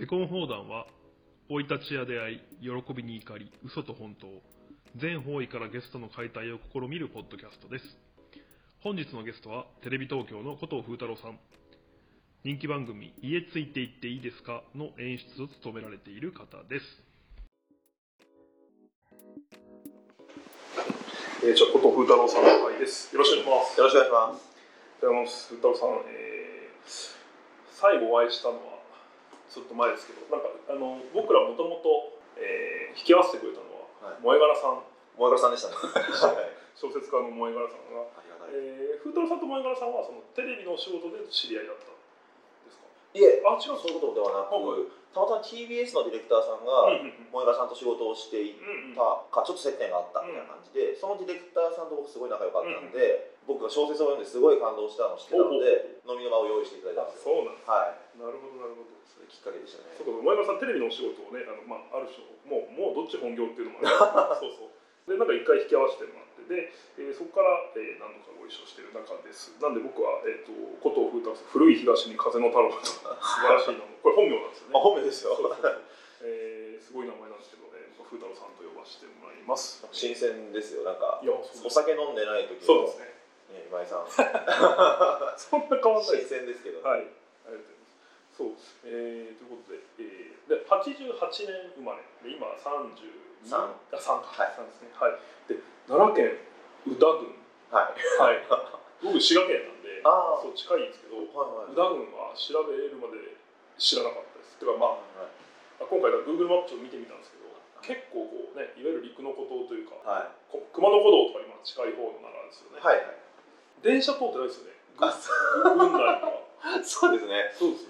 デコン砲弾は生い立ちや出会い喜びに怒り嘘と本当全方位からゲストの解体を試みるポッドキャストです本日のゲストはテレビ東京の古藤風太郎さん人気番組「家ついていっていいですか?」の演出を務められている方ですえー、じゃあ古藤風太郎さんの会ですよろしくお願いしますよろしくお願いします。あの風太郎さん、えー、最後お会いしたのはちょっと前ですけどなんかあの僕らもともと引き合わせてくれたのは、はい。萌え柄さん。萌え柄さんでしたね。はい。小説家の萌え柄さんが。えー、風太郎さんと萌え柄さんはそのテレビのお仕事で知り合いだったんですか？いえ、あ違うそういうことではなく、はいたまたま TBS のディレクターさんが、萌え柄さんと仕事をしていたか、ちょっと接点があったみたいな感じで、そのディレクターさんと僕すごい仲良かったんで、僕が小説を読んですごい感動したのを知ってたので、飲みの場を用意していただいたんあですよ。そうなんですはい。なるほどなるほど。それきっかけでしたね。そうか萌え柄さんテレビのお仕事をねあの、まあ、ある種もうもうどっち本業っていうのもある。そうそう。でなんか一回引き合わせてもらってで、えーそこから、えー何度かご一緒してる中です。なんで僕は、えー、と古藤風太郎さん古い東に風の太郎と 素晴らしい名前これ本名なんですよね。あ、本名ですよ。そうそうそう。えーすごい名前なんですけど、えー、風太郎さんと呼ばせてもらいます。新鮮ですよ。なんかい、やお酒飲んでない時のそうですね。ね今井さん。そんな変わんない新鮮ですけど。はい、そう、えー、ということで、えー、で88年生まれ。で今32三。あ三か。はい。三ですね。はい。で奈良県宇田郡。はい。はい。僕滋賀県なんであー。そう近いんですけど宇はいはい。田郡は調べるまで知らなかったです。てかまはいあ今回だ Google マップちょっと見てみたんですけど結構こうねいわゆる陸の孤島というかはい。こ熊野古道とかにまあ近い方の奈良ですよね、はいはい。電車通ってないですよね。あ、そう ですね。そうですよね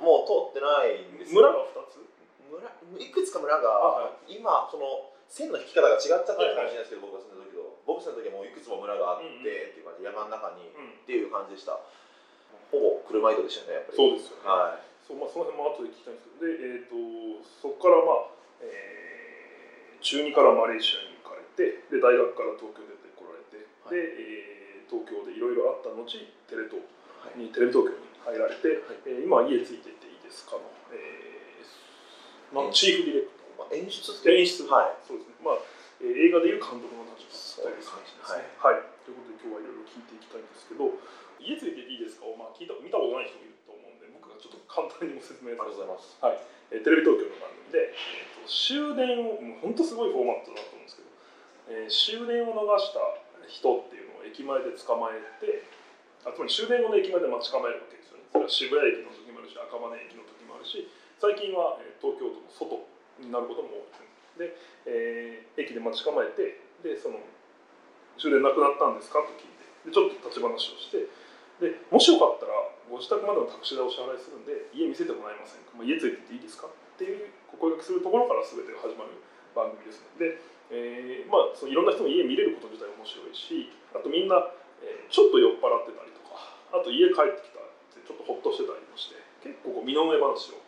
もう通ってないんですよ村？が2つ。村？いくつか村が、は今その線の引き方が違っちゃってるかもしれないですけど、僕が住んだ時と。僕住んだ時はもういくつも村があって、うん。うんっていう感じで山の中に、っうん。ていう感じでした。ほぼ車移動でしたねやっぱり。そうですよね。はい。そうまあ、その辺も後で聞きたいんですけど。で、えー、とそこから、まあえー中2からマレーシアに行かれてで大学から東京出てこられて、はい。で、えー東京でいろいろあった後テレ東はい。にテレビ東京に入られて、はい。えー今は家ついていっていいですかの、えーまあ、チーフディレクターまあ、演出演出はい。そうですね、まあえー映画でいう監督の立場という感じですね。はい、ということで今日はいろいろ聞いていきたいんですけど家ついていっていいですか？を、まあ、聞いた見たことない人もいると思うんで僕がちょっと簡単にご説明ありがとうございます。はい。えーテレビ東京の番組で、えー、と終電をもう本当すごいフォーマットだと思うんですけど、えー終電を逃した人っていうのを駅前で捕まえてあつまり終電後の駅前で待ち構えるわけそれは渋谷駅の時もあるし赤羽駅の時もあるし最近は、東京都の外になることも多いですね。で、えー駅で待ち構えてでその終電なくなったんですか？と聞いて。でちょっと立ち話をしてでもしよかったらご自宅までのタクシー代をお支払いするんで家見せてもらえませんか、まあ、家ついてっていいですか？っていうお声がけするところから全てが始まる番組ですね。で、えーまあ、そのいろんな人の家見れること自体面白いしあとみんな、えーちょっと酔っ払ってたりとかあと家帰ってきたってちょっとほっとしてたりもして結構こう身の上話を、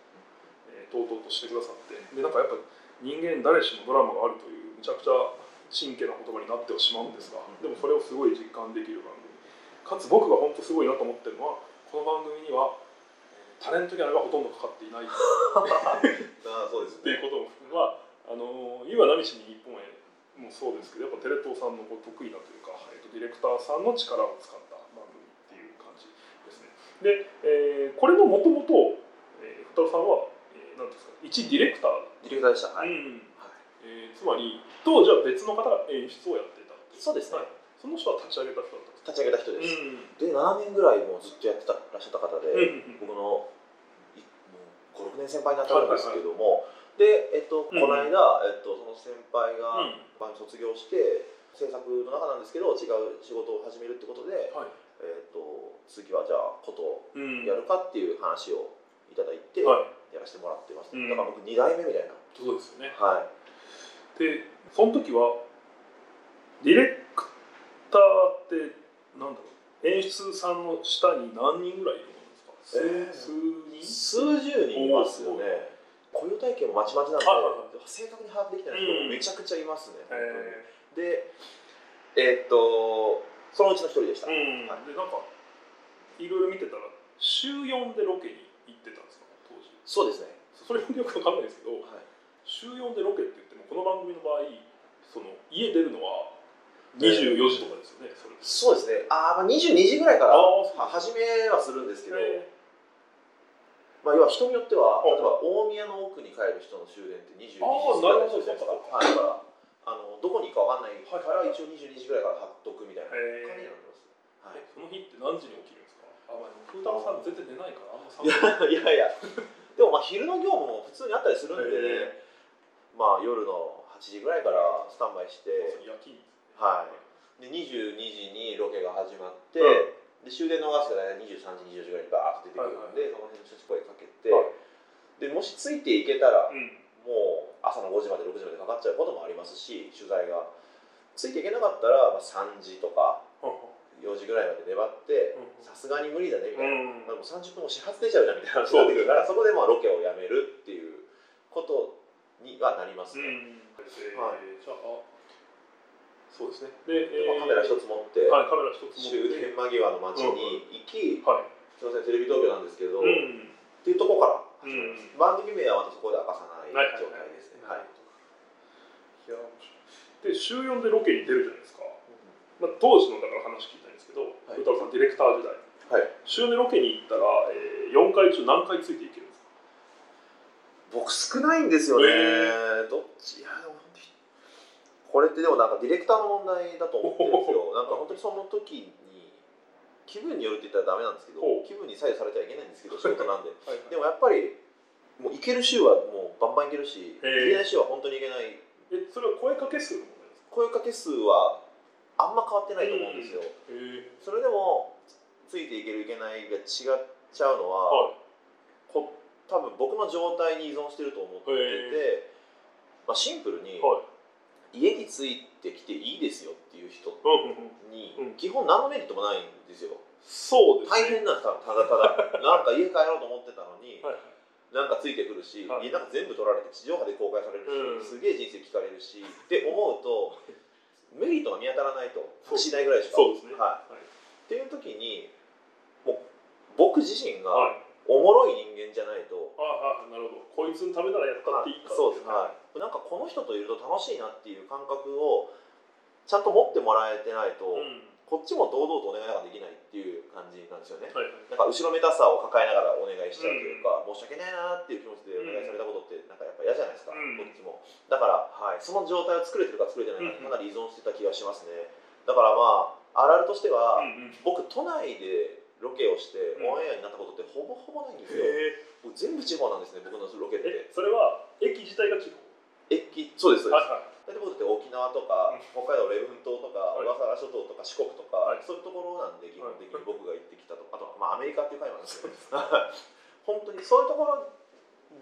えー、とうとうとしてくださってでなんかやっぱ人間誰しもドラマがあるというめちゃくちゃ真剣な言葉になってはしまうんですがでもそれをすごい実感できる番組。かつ僕が本当すごいなと思ってるのはこの番組にはえータレントギャラがほとんどかかっていない。っ あそうですていうことも含めまああのー、湯は何しに日本へもそうですけどやっぱテレ東さんのこう得意なというか、えー、とディレクターさんの力を使ってでえーこれのもともと福太郎さんは、えー、なんですか一ディレクター。だディレクターでした。はい、うん。はいえーつまり当時は別の方が演出をやっていたそうですね。はい。その人は立ち上げた人だった立ち上げた人です、うん。で7年ぐらいもうずっとやってたらっしゃった方で、うん僕のいもう56年先輩になったんですけども、で、えっと、こうん。の間、えっと、その先輩がうん。卒業して制作の中なんですけど違う仕事を始めるってことで、はいえっと、次はじゃあことやるかっていう話をいただいて、はい。やらせてもらってます、うん。だから僕2代目みたいな。そうですよね。はい。でその時はディレクターってなんだろう？演出さんの下に何人ぐらいいるものですか、えー数人？数十人いますよね。雇用体系もまちまちなんで、正確に把握できてない人もめちゃくちゃいますね、えでえっとそのうちの一人でした、ーうん。はいでなんかいろいろ見てたら週4でロケに行ってたんですか？当時。そうですね。そそれもよくわかんないですけどはい。週4でロケって言ってもこの番組の場合その家出るのは24時とかですよね、それそうですね。あー、まあ、22時ぐらいから始めはするんですけど、えまあ、要は人によってははい例えば大宮の奥に帰る人の終電って22時ぐらいだったりすからあのどこに行くかわかんないから一応22時ぐらいから貼っとくみたいな感じ。になってます、はい。えその日って何時に起きるんですか？あ、まあ、風太郎さん全然寝ないからあんま寒い。やいやいやでもまあ昼の業務も普通にあったりするんでまあ夜の8時ぐらいからスタンバイして、夜勤。はい。で22時にロケが始まって、うんで終電逃すが大体23時24時ぐらいにバーッと出てくるんで、その辺の人たち声かけて、はい。でもしついていけたら、うんもう朝の5時まで6時までかかっちゃうこともありますし取材が。ついていけなかったら、まあ、3時とか4時ぐらいまで粘ってうん。さすがに無理だねみたいな、うん。まあもう30分も始発出ちゃうじゃんみたいな話になってくるからそこでまあロケをやめるっていうことにはなりますね、うんえーはいそうですね。で、でまあカメラ一つ持って、はい、カメラ一つ持って。終電間際の街に行き、はい。すいませんテレビ東京なんですけど、っうん。ていうところから番組名はまたそこで明かさないはい状態ですね、はいいやで週4でロケに出るじゃないですか、まあ、当時のだから話聞いたんですけどはい。さんディレクター時代。はい。週4でロケに行ったら、えー、4回中何回ついていけるんですか？僕少ないんですよね、へどっち？いやでも本当にこれってでもなんかディレクターの問題だと思ってるんですよ。なんか本当にその時に気分によるって言ったらダメなんですけど気分に左右されてはいけないんですけど 仕事なんで。はいでもやっぱりもう行ける週はもうバンバン行けるし行けない週は本当に行けない。えそれは声かけ数の問題ですか？声かけ数はあんま変わってないと思うんですよ、へそれでもついていけるいけないが違っちゃうのは、はい。こ多分僕の状態に依存してると思ってて、まあ、シンプルに、はい家についてきていいですよっていう人に、うん基本何のメリットもないんですよ。そうですね。大変なんですたただただ。なんか家帰ろうと思ってたのに、はいなんかついてくるし、はい。家なんか全部取られて地上波で公開されるし、うん。すげえ人生聞かれるしって思うとメリットが見当たらないとしないぐらいしかそうですね。はい、はい。っていう時にもう僕自身がはいおもろい人間じゃないと、ああなるほど。こいつのためならやったっていいか。そうです、はい、なんかこの人といると楽しいなっていう感覚をちゃんと持ってもらえてないと、うん。こっちも堂々とお願いができないっていう感じなんですよね。はいはい。なんか後ろめたさを抱えながらお願いしちゃうというか、申し訳ないなっていう気持ちでお願いされたことってなんかやっぱ嫌じゃないですか、うん。こっちも。だから、はい、その状態を作れてるか作れてないかかなり依存してた気がしますね。だからまああるあるとしては、うんうん。僕都内でロケをしてうん。オンエアになったことってほぼほぼないんですよ、へもう全部地方なんですね僕のロケって。えそれは駅自体が地方？駅そうですそうです、はいはい。沖縄とか、北海道礼文島とか、はい。小笠原諸島とか四国とか、はい。そういうところなんで基本的にはい。僕が行ってきたとかあとは、まあ、アメリカっていう会話なんですけど 本当にそういうところ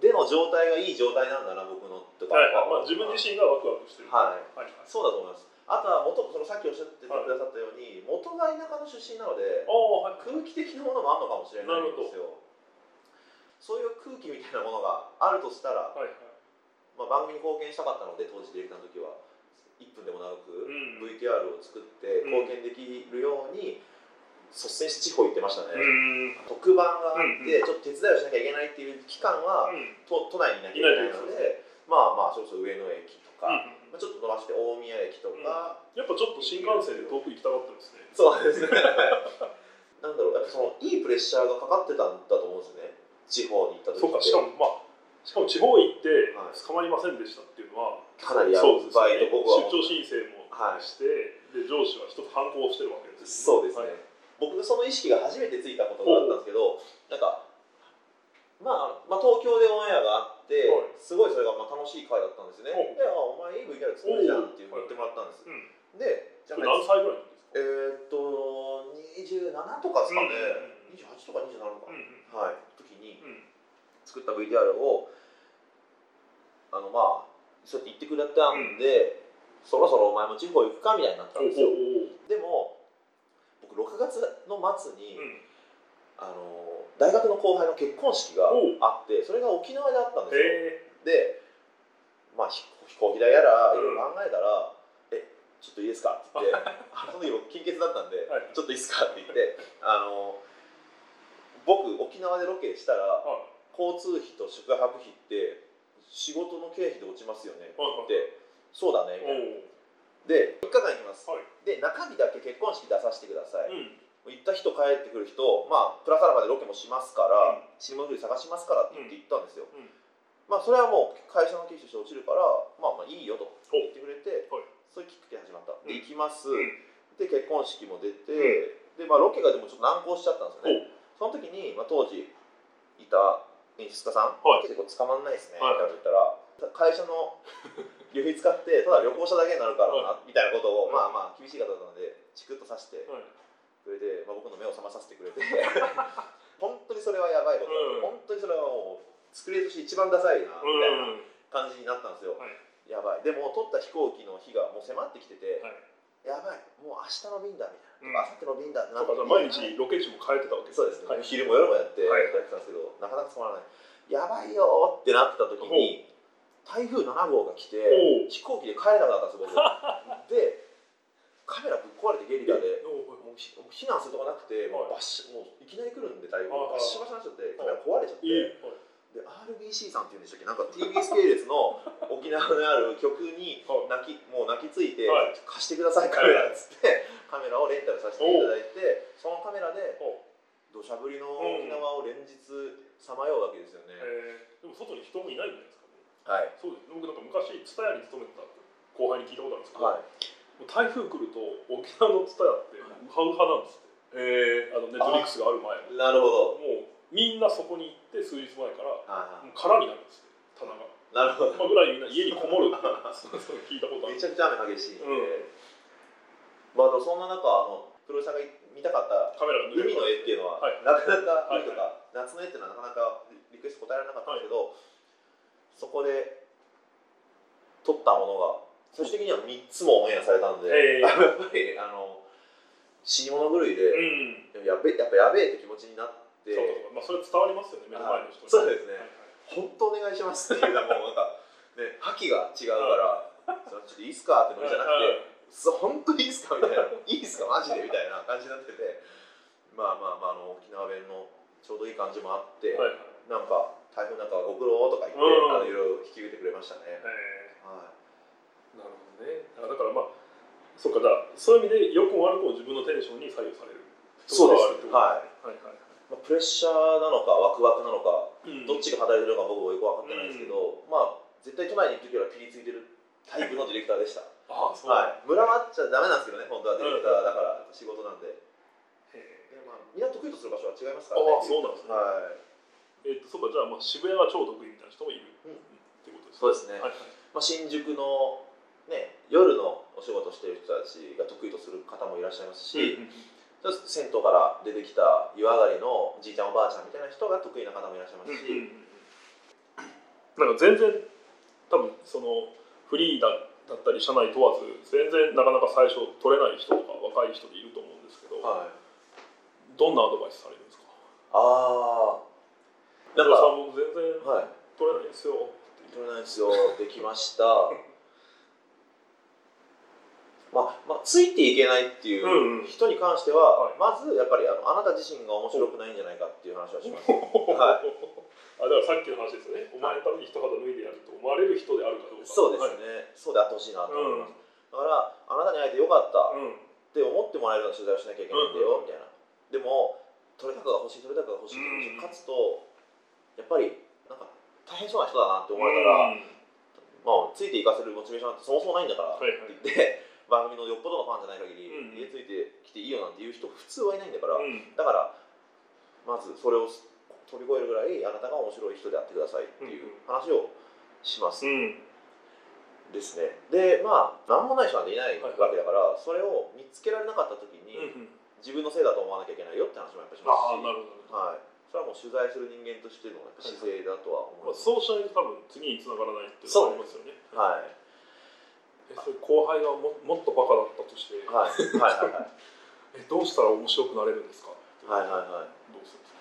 での状態がいい状態なんだな僕のとか、はいはい。まあ、自分自身がワクワクしてる。はい。はいはい。そうだと思いますあとは元そのさっきおっしゃってくださったように、元が田舎の出身なのではい。空気的なものもあるのかもしれないんですよそういう空気みたいなものがあるとしたら、はいはい。まあ、番組に貢献したかったので当時ディレクターの時は1分でも長くうん。VTR を作って貢献できるように率先して地方行ってましたね、うん。特番があって、うんちょっと手伝いをしなきゃいけないっていう期間は、うん。都都内にいなきゃいけないのでまあまあそれこそ上野駅とか、うんまあ、ちょっと伸ばして大宮駅とか、やっぱちょっと新幹線で遠く行きたがってますね。そうですね。なんだろうやっぱそのいいプレッシャーがかかってたんだと思うんですよね。地方に行った時って。そうかしかもまあしかも地方行ってはい。捕まりませんでしたっていうのは、かなりやそうですばいと僕は出張申請もはい。して、で上司は一つ反抗してるわけですそうですね、はい。僕その意識が初めてついたことがあったんですけどなんか、まあ、まあ東京でオンエアがあっすごいそれがまあ楽しい回だったんですよね。であお前いい VTR 作るじゃんって言ってもらったんです、うんでじゃそれ何歳ぐらいの時ですか？えーっと27とかですかね、うん28とか27とか、うんはい。時にうん。作った VTR をあのまあそうやって言ってくれたんで、そろそろお前も地方行くかみたいになったんですよ。でも僕6月の末に、うん。あの大学の後輩の結婚式があってそれが沖縄であったんですよ。へでまあ飛飛行機代やらうん。いろいろ考えたら「えちょっといいですか?」って言ってあその時僕金欠だったんではい「ちょっといいですか? 」って言ってあの僕沖縄でロケしたらは交通費と宿泊費って仕事の経費で落ちますよねってはいはい言ってそうだねみおたいな。で3日間行きます、はい。で中身だけ結婚式出させてください、うん行った人帰ってくる人まあプラスアルファでロケもしますから、うん。チームフリ探しますからって言って行ったんですよ、うん。まあそれはもう会社の経費として落ちるからまあまあいいよとお言ってくれて、はい。そういうきっかけで始まった。でうん。行きます、うん。で結婚式も出て、でまあロケがでもちょっと難航しちゃったんですよね。おその時に、まあ、当時いた演出家さん、はい。結構捕まんないですね、はい。って言ったら。会社の 旅費使ってただ旅行者だけになるからな、みたいなことを、まあまあ厳しい方だったのでチクッとさしてはいくれて、まあ、僕の目を覚まさせてくれて。本当にそれはやばいこと、うん。本当にそれはもう作り手として一番ダサいなみたいなうん。感じになったんですよ、はい。やばい。でも取った飛行機の日がもう迫ってきてて、はい。やばい。もう明日の便だみうんたいな、明後日の便だってなって毎日ロケ地も変えてたわけそうですね、はい。昼も夜もやってはい。やってたんですけど、なかなか止まらない。やばいよーってなってた時に台風7号が来て飛行機で帰れなかったんです僕。でカメラぶっ壊れてゲリラでもう避難するとこなくて、もうはいバッシもういきなり来るんで台風はい。バッシバシになっちゃってカメラ壊れちゃって、で RBC さんっていうんでしたっけ？なんか TBS 系列の沖縄にある局にはい。泣きもう泣きついて、はい。貸してくださいカメラっつってカメラをレンタルさせていただいてそのカメラでお土砂降りの沖縄を連日さまようわけですよね、えー。でも外に人もいないんじゃないですかね。はい。そうです。僕なんか昔蔦屋に勤めてた後輩に聞いたことあるんですけど、はい台風来ると沖縄の蔦屋ってウハウハなんですってえあのネットフリックスがある前もなるほど。もうみんなそこに行って数日前からはもう空になるんですって棚が、いなるほど。まあ、ぐらいみんな家にこもるって 聞いたことある。めちゃくちゃ雨激しいうん。まあ、そんな中あのプロさんが見たかったカメラが海の絵っていうのは、はい。なかなかはい海とか、夏の絵っていうのはなかなかリクエスト答えられなかったんですけど、そこで撮ったものが最終的には3つもオンエアされたんで、やっぱりあの死に物狂いで、うんやべやっぱやべえって気持ちになってそうまあそれは伝わりますよね目の前の人にそうですね。はいはい。本当お願いしますっていうのはもうなんかね覇気が違うから、ちょっといいっすかってのじゃなくて、はいそう本当にいいっすかみたいな、いいっすかマジでみたいな感じになってて、まあまあまあ、あの沖縄弁のちょうどいい感じもあって、はいはい。なんか台風なんかはご苦労とか言って、うん。あのいろいろ引き受けてくれましたね。え。はーなるほどね。だからまあそっかじゃあそういう意味で良くも悪くも自分のテンションに左右される。そうです。ところがあるってこと？はい。はいはいまあ、プレッシャーなのか、ワクワクなのか、うん。どっちが働いてるのか僕もよく分かってないんですけど、まあ、絶対都内に行く時はピリついてるタイプのディレクターでした。ああそう。はい、村はっちゃダメなんですけどね、本当はディレクターだから仕事なんで。でまあ、みんな得意とする場所は違いますからね。ああそうなんですね。はい。えっとそうかじゃあまあ渋谷が超得意みたいな人もいる、うんってことですそうですね。はいはい。まあ、新宿の、ね、夜のお仕事してる人たちが得意とする方もいらっしゃいますし、うん銭湯から出てきた湯上がりのじいちゃんおばあちゃんみたいな人が得意な方もいらっしゃいますし、なんか全然多分そのフリーだだったり社内問わず全然なかなか最初取れない人とか若い人でいると思うんですけど、はい、どんなアドバイスされるんですか？ああななんんかかさ全然はい。取れないんですよ取れないですよ。できましたまあ、まあ、ついていけないっていう人に関しては、はい。まずやっぱりあのあなた自身が面白くないんじゃないかっていう話はします。はあだからさっきの話ですよね。お前のために一肌脱いでやると思われる人であるかどうか。そうですはいね、そうであってほしいなと思います、うん。だからあなたに会えてよかった。うん。って思ってもらえるような取材をしなきゃいけないんだよ、うんみたいな。でも取れ高が欲しい取れ高が欲しいってうん。勝つとやっぱりなんか大変そうな人だなって思われたら、うん。まあ、ついていかせるモチベーションなんてそもそもないんだからって言って、番組のよっぽどのファンじゃない限り、うん。家ついてきていいよなんて言う人普通はいないんだから、うん。だからまずそれを飛び越えるぐらいあなたが面白い人であってくださいっていう話をします、うん。ですね。でまあ何もない人なんていないはいわけだから、それを見つけられなかった時に、うん自分のせいだと思わなきゃいけないよって話もやっぱりしますし。ああなるほど。はい、それはもう取材する人間としての姿勢だとは思いまあ、ます、そうしないと多分次に繋がらないっていうのがありますよね。はい。えそれ後輩がももっとバカだったとして、はい。はいはいはい。えどうしたら面白くなれるんですか？はいはいはい。どうするんですか？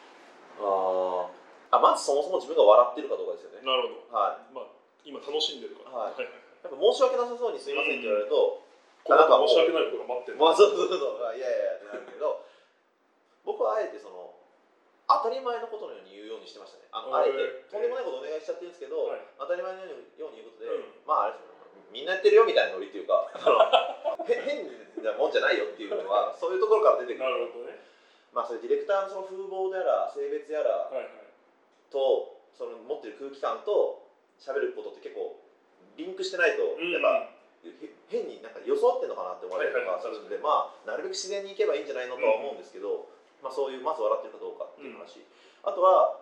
あー。あまずそもそも自分が笑ってるかどうかですよね。なるほど。はまあ今楽しんでるから。はい。はいいやっぱ申し訳なさそうにすいませんって言われると、この後申し訳ないことが待ってる。まあそうそうそう。そういやいやいやってなるけど僕はあえてその当当たり前のことのように言うようにしてましたね。あのあえて。とんでもないことお願いしちゃってるんですけど、はい。当たり前のように言うことで、うん。まああれですよみんなやってるよみたいなノリっていうかあのへ変なもんじゃないよっていうのはそういうところから出てくる。なるほどね。まあそれディレクターのその風貌でやら性別やらはいはい。とその持ってる空気感と喋ることって結構リンクしてないとうんやっぱ、へ変になんか装ってんのかなって思われるとかするんで、まあなるべく自然にいけばいいんじゃないのとは思うんですけど、まあそういうまず笑ってるかどうかっていう話、あとは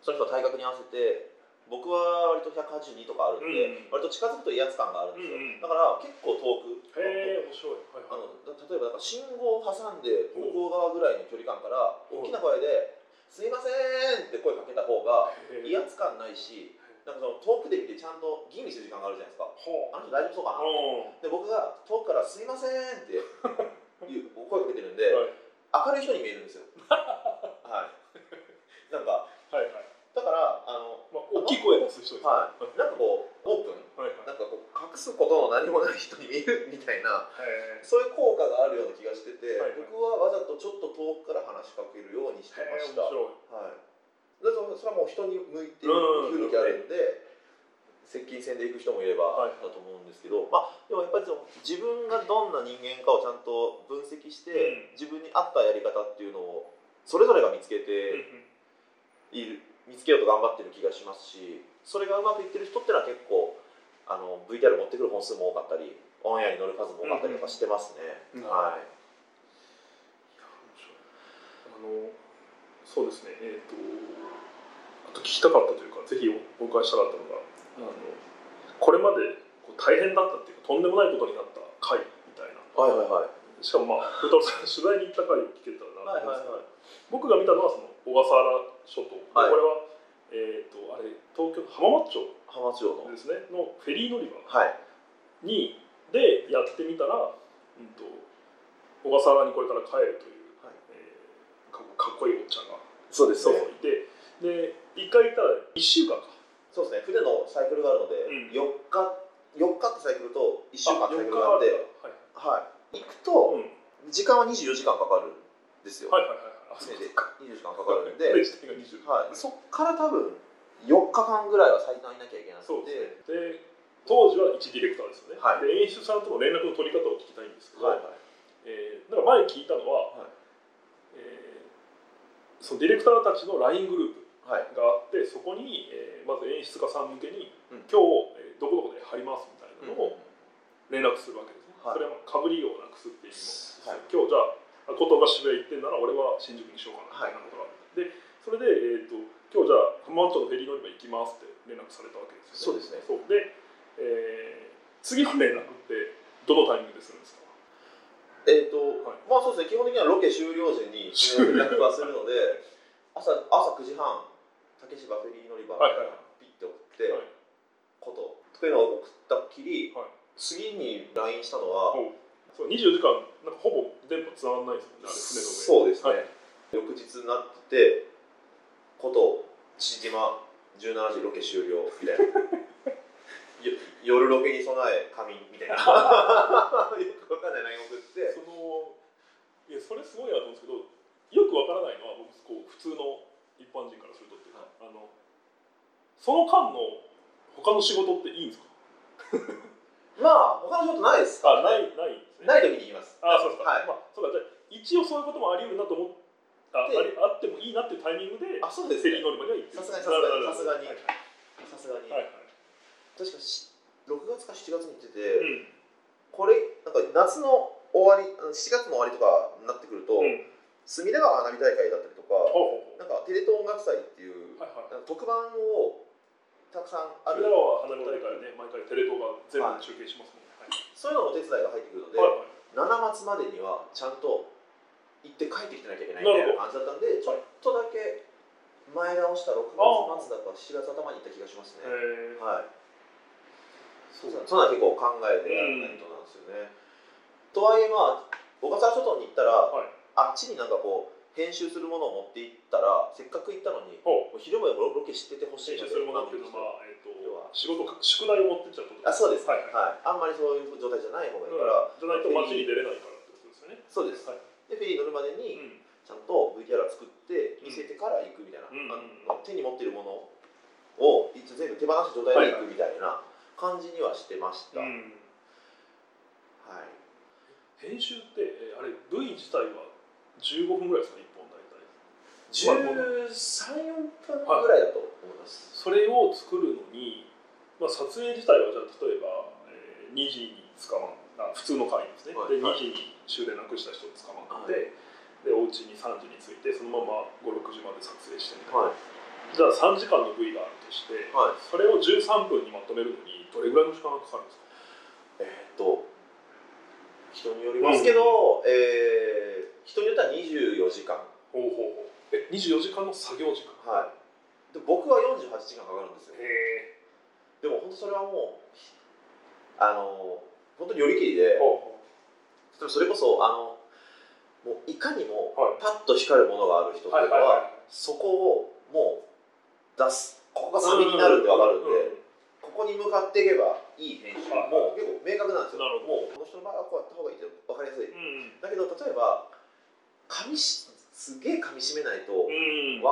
その人の体格に合わせて僕は割と182とかあるんで、うん。割と近づくと威圧感があるんですよ、うんうん。だから結構遠くへえ面白い。はいあはい。のだ例えばなんか信号を挟んで向こう側ぐらいの距離感からうん。大きな声で「すいません」って声かけた方が威圧感ないしなんかその遠くで見てちゃんと吟味する時間があるじゃないですか。あの人大丈夫そうかな？うん。で僕が遠くから「すいません」って いう声かけてるんではい。明るい人に見えるんですよ。はい。なんかはいはいだからあのまあ大きい声出す人ですねはい。なんかこうオープン。はいはい。なんかこう隠すことの何もない人に見えるみたいなへえそういう効果があるような気がしてて、はいはい。僕はわざとちょっと遠くから話しかけるようにしてま面した。はい。白い。でそそれはもう人に向いてる囲気あるん。で、接近戦で行く人もいればはい。だと思うんですけど、まあでもやっぱりその自分がどんな人間かをちゃんと分析して、うん。自分に合ったやり方っていうのをそれぞれが見つけうんてうん。いる、見つけようと頑張ってる気がしますし、それがうまくいってる人ってのは結構あの VTR 持ってくる本数も多かったり、オンエアに乗る数も多かったりとかしてますね。うんはい。あのそうですねえっ、とあと聞きたかったというかぜひお伺いしたかったのがあのこれまで大変だったっていうかとんでもないことになった回みたいなはいはいはい。しかもまあ古さん取材に行った回を聞けたらなと思うんですけど、はいはいはい僕が見たのはその小笠原諸島、はい。これはえっ、とあれ東京浜松町浜松町の。ですね。のフェリー乗り場はい。にでやってみたら、うん、と小笠原にこれから帰るという、はい。えーかかっこいいおっちゃんがそうですそうそういて。で一回行ったら1週間か。そうですね。船のサイクルがあるので、うん。4日4日ってサイクルと1週間ってサイクルがあって、はい。はい。行くとうん。時間は24時間かかるんですよ。はいはいはいはいでか。24時間かかるんで、20はい。そっから多分4日間ぐらいは最短いなきゃいけなくて、そうでで当時は一ディレクターですよね、はい。で演出さんとの連絡の取り方を聞きたいんですけど、はいはい。えー、なんか前聞いたのは、はい。えーそのディレクターたちの LINE グループはい。があってそこに、えーまず演出家さん向けに、うん。今日、えーどこどこで貼りますみたいなのを連絡するわけですね、はい。それはかぶりをなくすっていう意味も、はい。今日じゃあ琴が渋谷行ってんなら俺は新宿にしようかな。みたい。なことがある、でそれで、えー、と今日じゃあ浜松町のフェリー乗り場行きますって連絡されたわけですよね。そうですね。そう。で、えー次の連絡ってどのタイミングでするんですか？えっ、と、はい。まあそうですね、基本的にはロケ終了時に連絡はするので、朝朝9時半、竹芝フェリー乗り場はいはいはい。ピッて送って、はい。こと、というのを送ったっきり、はい。次に LINE したのは、おそう24時間なんかほぼ電波つながらないですもんねあれ船の上。そうですね、はい。翌日になって、こと、父島17時ロケ終了みたいな。よ夜ロケに備え仮眠みたいな。よくわかんない LINE 送って。そのいやそれすごいなと思うんですけどよくわからないのは僕こう普通の一般人からするとっていうか、あのその間の他の仕事っていいんですか？まあ他の仕事ないですあないないない時に言います。あそうですか、はい。まあ、そうか。一応そういうこともあり得るなと思っああでりあってもいいなっていうタイミングであそうですね。さすがにさすがにはいさすがに、はいはい。確かし6月か7月に行ってて、うん。これなんか夏の終わりあの7月の終わりとかになってくると、うん。隅田川花火大会だったりとかほうほうほう。なんかテレ東音楽祭っていう、はいはい。特番をたくさんある。あれらは花火大会ね毎回テレ東が全部中継しますもんねそういうののお手伝いが入ってくるので、はいはい。7月までにはちゃんと行って帰ってきてなきゃいけないみたいな感じだったんでちょっとだけ前倒した6月末だか7月頭に行った気がしますね。はい。そうそそんなの結構考えてやらないとなんですよね。とはいえまあ小笠原諸島に行ったら、はい。あっちになんかこう編集するものを持って行ったらせっかく行ったのに昼も夜もロケ知っててほしい編の集するものっていうのは、まあえっと仕事か宿題を持ってっちゃうとあそうです、ははいいはい。あんまりそういう状態じゃない方がいいかうんら、じゃないと街に出れないからってことですよね。そうです、はい。でフェリー乗るまでに、うん。ちゃんと VTR を作って見せてから行くみたいな、うんあの手に持ってるものを全部手放した状態で行くみたいな感じにはしてました、はい。うん編集ってえーあれ V 自体は15分ぐらいですか？1本大体。134分？ぐらいだと思います、それを作るのに、まあ、撮影自体はじゃあ例えば、えー2時に捕まあ普通の会員ですね、ではい。はい。2時に終電なくした人を捕まって、でお家に3時に着いてそのまま56時まで撮影してみたいな、はい。じゃあ3時間の V があるとして、はい。それを13分にまとめるのにどれぐらいの時間がかかるんですか？えーっと人によりますけど、えー人によっては24時間。ほうほうほう。え24時間の作業時間？はい。で僕は48時間かかるんですよ。へえでも本当それはもうあの本当に寄り切りでほうほ例えばそれこそあのもういかにもはい。パッと光るものがある人とかは,、はいはいはい。そこをもう出す。ここがサビになるって分かるんで、うここに向かっていけばいい編集はいもう結構明確なんですよ。なるもうこの人の場合はこうやった方がいいって分かりやすいんだけど例えば噛みしすげえ噛みしめないとうん分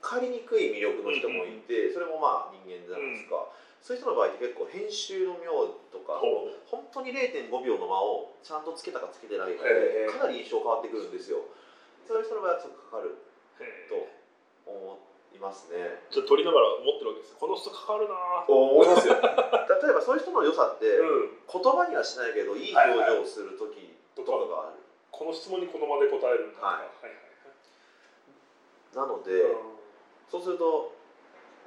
かりにくい魅力の人もいてそれもまあ人間じゃないですか、そういう人の場合って結構編集の妙とか本当に0.5秒の間をちゃんとつけたかつけてないかでかなり印象変わってくるんですよ。そういう人の場合はちょっとかかると思いますね。じゃあ撮りながら思ってるわけですこの人かかるなぁ思いますよ。例えばそういう人の良さってうん。言葉にはしないけどいい表情をする時とかがある、この質問にこの場で答えるんだとかはい。はいなので、はいそうすると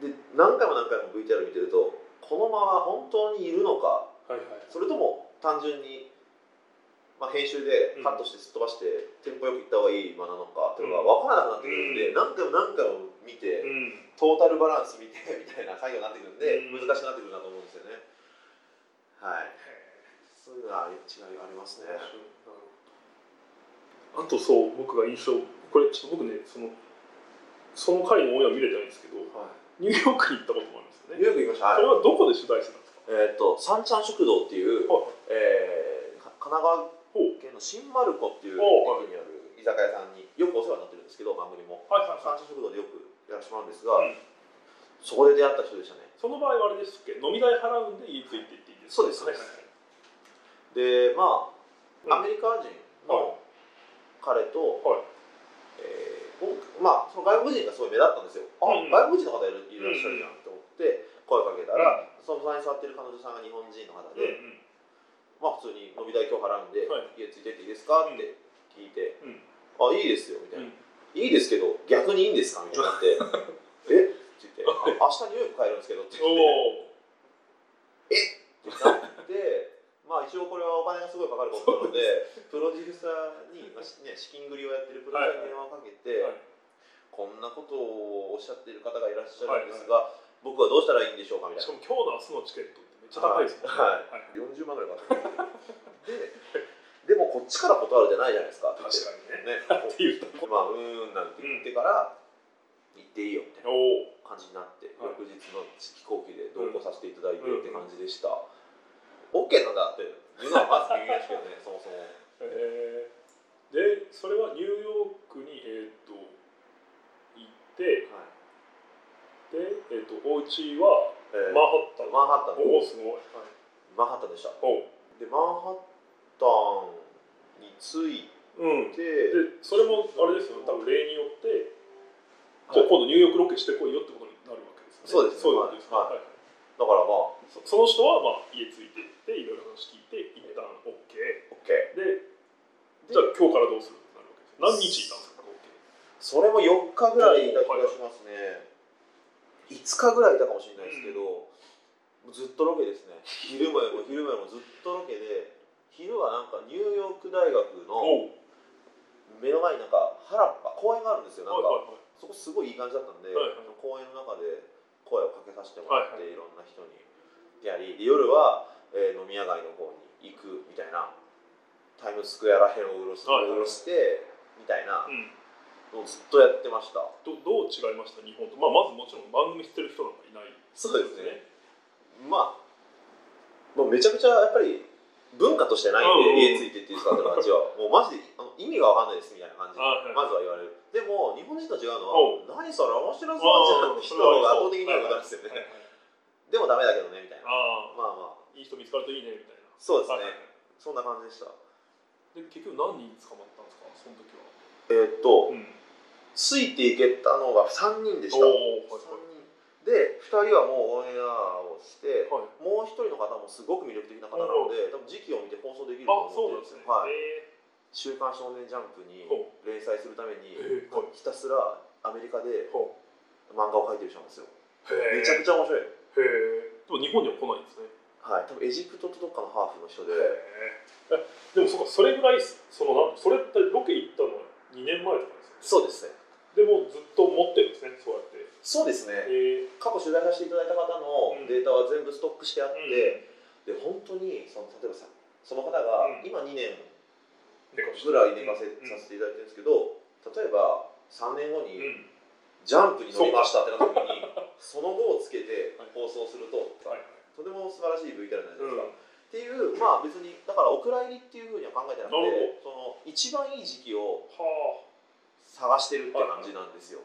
で何回も何回も VTR 見てるとこの間は本当にいるのか。はいはい。それとも単純に、まあ、編集でカットしてすっ飛ばして、テンポよくいった方がいい間なのかっていうのが分からなくなってくるんで、何回も何回も見て、うん。トータルバランス見てみたいな作業になってくるんで、うん。難しくなってくるなと思うんですよね。はい。そういうのは違いがありますね。あとそう僕が印象これちょっと僕ねそのその回のオンエア見れてないんですけどはニューヨークに行ったこともあるんですよい、ニねューヨーク行きました、それはいはどこで取材してたんですか？えーっと三ちゃん食堂っていう、えーか神奈川県の新丸子っていうお駅にある居酒屋さんによくお世話になってるんですけど番組も。はいはい三ちゃん食堂でよくやらせてもらうんですが、うん。そこで出会った人でしたね。その場合はあれですっけ？飲み代払うんで家ついて行っていいですか？そうですはいはいはい。でまうん。あアメリカ人の彼と、はい。えー僕まあその外国人がすごい目立ったんですよ、あうん。外国人の方いるいらっしゃるじゃんと思って声かけたら、その隣に座ってる彼女さんが日本人の方で、うんうん。まあ普通に飲み代今日払うんで、はい。家ついてっていいですかって聞いて、うん。あいいですよみたいな、うん。いいですけど逆にいいんですかみたいにな。っ てえ？って言ってあ明日ニューヨーク帰るんですけどって言って。おおってなってまあ一応これはお金がすごいかかることなのでプロデューサーに、まあしね、資金繰りをやってるプロデューサーに電話をかけて、はい。こんなことをおっしゃっている方がいらっしゃるんですが、僕はどうしたらいいんでしょうかみたいな。しかも今日の明日のチケットってめっちゃ高いですね。はい。はい。40万ぐらいかかってででもこっちから断るじゃないじゃないですか。確かにね。ね。って言ったまあうーんなんて言ってから、行っていいよみたいな感じになって、はい翌日の飛行機で同行させていただいてうんって感じでした、OK なんだっていうのはまずけどね そもそも。えー、でそれはニューヨークにえっ、と行ってはい。でえっ、とお家はえーマンハッタン。マンハッタン。おおすごい、はい、マンハッタンでした。でマンハッタンに着いうん。てでそれもあれですよ。ね多分例によって、はい。今度ニューヨークロケしてこいよってことになるわけですよね。そうですね。そういうことですはいだからまあそその人はまあ家ついて行っていろいろ話聞いて一旦 OK OK でじゃあ今日からどうするってなるわけです何日いたんですか？OK それも4日ぐらいいた気がしますね、5日ぐらいいたかもしれないですけど、もうずっとロケですね。昼間よりも 昼間よりもずっとロケで昼はなんかニューヨーク大学の目の前になんか原っぱ公園があるんですよ。なんか、はいはいはい。そこすごいいい感じだったんで、はいはい公園の中で声をかけさせてもらって、、はいろんな人にやりで夜は、えー飲み屋街の方に行くみたいなタイムスクエアらへんをうろし,、はいはい。うろしてみたいなうん。のをずっとやってました。どどう違いました？日本と、まあ、まずもちろん番組知ってる人なんかいない。そうですね。まあ、まあ、めちゃくちゃやっぱり文化としてないんで、家ついてっていう人たちは、もうマジであの意味がわかんないですみたいな感じで、まずは言われる。でも、日本人と違うのおは、何それ、面白そうじゃんって人が圧倒的に多いことなんですよね。でもダメだけどね、みたいな。あまあまあ、あいい人見つかるといいねみたいな。そうですね。はいはい。そんな感じでした。で結局何人捕まったんですか？その時は。えーっと、ん。ついていけたのが3人でした。おお3はい。人。で、2人はもうオンエアをして、はい。はいもう1人の方もすごく魅力的な方なので、多分時期を見て放送できるとあ思ってそうなんですね。はい。へ週刊少年ジャンプにほ連載するためにえはい。ひたすらアメリカで漫画を描いてる人なんですよ。めちゃくちゃ面白い。へえでも日本には来ないんですね。はい。多分エジプトとどっかのハーフの人で。でもそうかそれぐらいそのなんそれってロケ行ったのは2年前とかですね。そうですね。でもずっと持ってるんですねそうやって。そうですね。過去取材させていただいた方のうん。データは全部ストックしてあって、うん。で本当にその例えばさその方がうん。今2年ぐらい寝かせうんさせていただいてるんですけど例えば3年後にうん。ジャンプに乗りましたってなった時に その後をつけて放送するととても素晴らしい VTR になるじゃないですか、うん。っていうまあ別にだからお蔵入りっていうふうには考えてなくてその一番いい時期をは探してるって感じなんですよ。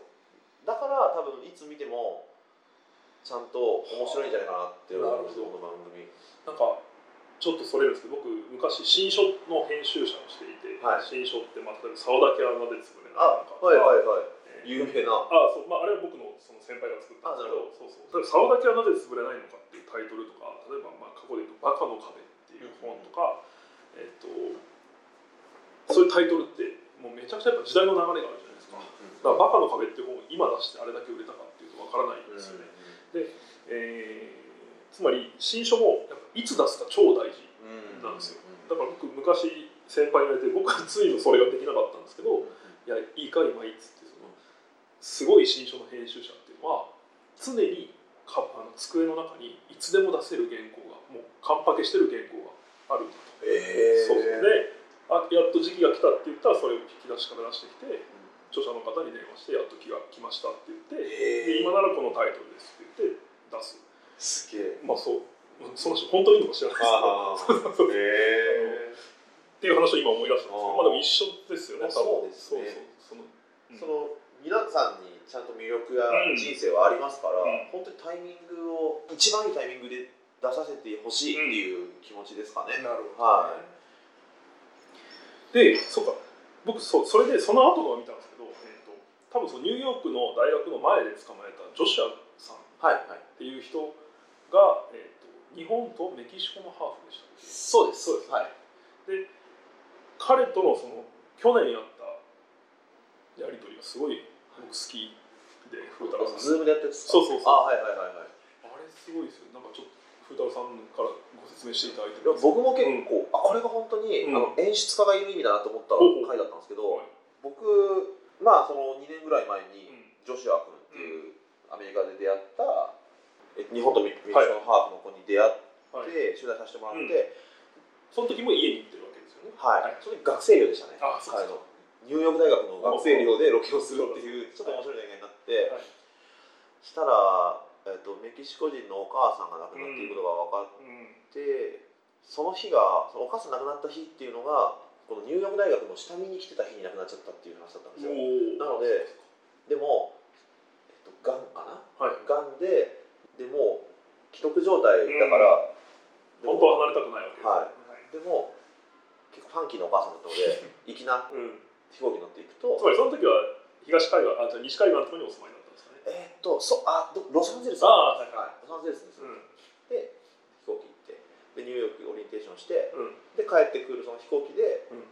だから多分いつ見てもちゃんと面白いんじゃないかなって思うんですこの番組。あなんかちょっとそれるんですけど僕昔新書の編集者をしていて、はい。新書ってまあ例えば沢田家はなでつぶれあなんかはいはいはい。えー有名な。あそうまあ、あれは僕のその先輩が作ったんですけどそうそう。沢田家はなぜ潰れないのかっていうタイトルとか例えばまあ過去で言うと「バカの壁」っていう本とか、えっとそういうタイトルってもうめちゃくちゃやっぱ時代の流れがあるじゃないですか。だから「バカの壁」っていう本を今出してあれだけ売れたかっていうとわからないんですよね。えーつまり新書もやっぱいつ出すか超大事なんですよ。だから僕昔先輩に言われて僕はついのそれができなかったんですけどいやいいか今いいっつってそのすごい新書の編集者っていうのは常にかあの机の中にいつでも出せる原稿がもうカンパケしてる原稿があるんだと。えそうそう。であやっと時期が来たって言ったらそれを引き出しから出してきて著者の方に電話してやっと気が来ましたって言ってで今ならこのタイトルですって言って出す。すげえ。まあそうその人本当にいいのか知らない。ですけどっていう話を今思い出したんですけどまあでも一緒ですよねそうですね。そのうん。その皆さんにちゃんと魅力やうん人生はありますから、うん。本当にタイミングを一番いいタイミングで出させてほしいっていう気持ちですかね、なるほど、はでそうか。僕そうそれでその後のを見たんですけど、えー、と多分そのニューヨークの大学の前で捕まえたジョシュアさんっはいはい。ていう人が、えー、と日本とメキシコのハーフでしたそうですそうです。はい。で彼とのその去年やったやり取りがすごい僕好きで風太郎さんズームでやってるんですか？そうそうそう。あはいはいはいはい。あれすごいですよ。なんかちょっと風太郎さんからご説明していただいて僕も結構、あこれが本当に、うん。あの演出家がいる意味だなと思った回だったんですけど、はい。僕まあその2年ぐらい前に、うん。ジョシュア君っていうアメリカで出会ったえ日本とメキシコのハーフの子に出会って、はい、取材させてもらって、その時も家に行ってるわけですよね。はい、その時学生寮でしたね。あそうニューヨーク大学の学生寮でロケをするっていうちょっと面白い恋愛になって、はい。したら、えっとメキシコ人のお母さんが亡くなっていることが分かっうん。て、その日がそのお母さん亡くなった日っていうのがこのニューヨーク大学の下見に来てた日に亡くなっちゃったっていう話だったんですよ。おなのででも、えっと、がんかなはいがんででもう既得状態だから、でも本当は離れたくないわけ。ですよねでも結構ファンキーなお母さんだったので粋なうん。飛行機乗っていくとつまりその時は東海岸あじゃあ西海岸のところにお住まいだったんですかね。えーっとそあどロサンゼルス。あーはいはい、ロサンゼルスです、うん。で飛行機行ってでニューヨークオリエンテーションしてうん。で帰ってくるその飛行機で、うん。